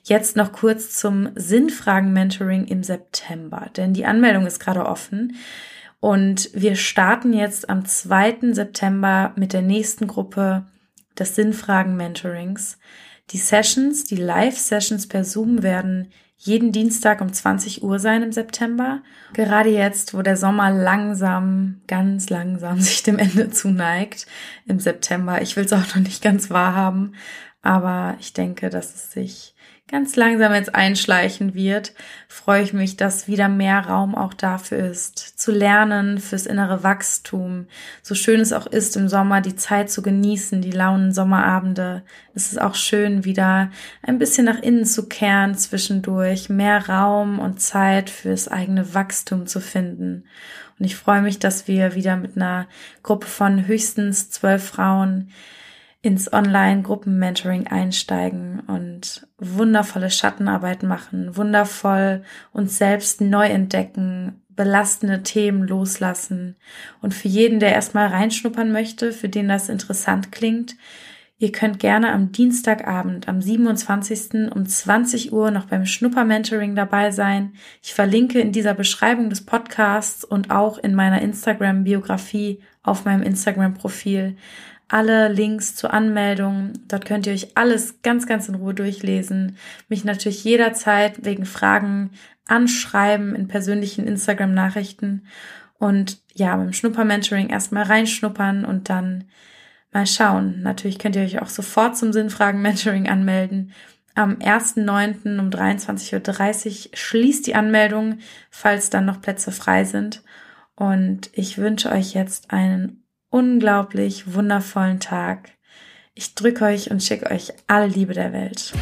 Jetzt noch kurz zum Sinnfragen-Mentoring im September, denn die Anmeldung ist gerade offen. Und wir starten jetzt am 2. September mit der nächsten Gruppe des Sinnfragen-Mentorings. Die Sessions, die Live-Sessions per Zoom werden jeden Dienstag um 20 Uhr sein im September. Gerade jetzt, wo der Sommer langsam, ganz langsam sich dem Ende zuneigt im September. Ich will es auch noch nicht ganz wahrhaben, aber ich denke, dass es sich ganz langsam jetzt einschleichen wird, freue ich mich, dass wieder mehr Raum auch dafür ist, zu lernen, fürs innere Wachstum. So schön es auch ist, im Sommer die Zeit zu genießen, die lauen Sommerabende. Es ist auch schön, wieder ein bisschen nach innen zu kehren zwischendurch, mehr Raum und Zeit fürs eigene Wachstum zu finden. Und ich freue mich, dass wir wieder mit einer Gruppe von höchstens zwölf Frauen ins Online-Gruppen-Mentoring einsteigen und wundervolle Schattenarbeit machen, wundervoll uns selbst neu entdecken, belastende Themen loslassen. Und für jeden, der erstmal reinschnuppern möchte, für den das interessant klingt, ihr könnt gerne am Dienstagabend, am 27. um 20 Uhr noch beim Schnupper-Mentoring dabei sein. Ich verlinke in dieser Beschreibung des Podcasts und auch in meiner Instagram-Biografie auf meinem Instagram-Profil alle Links zur Anmeldung. Dort könnt ihr euch alles ganz, ganz in Ruhe durchlesen. Mich natürlich jederzeit wegen Fragen anschreiben in persönlichen Instagram-Nachrichten und ja, beim Schnupper-Mentoring erstmal reinschnuppern und dann mal schauen. Natürlich könnt ihr euch auch sofort zum Sinnfragen-Mentoring anmelden. Am 1.9. um 23.30 Uhr schließt die Anmeldung, falls dann noch Plätze frei sind. Und ich wünsche euch jetzt einen unglaublich wundervollen Tag. Ich drücke euch und schicke euch alle Liebe der Welt.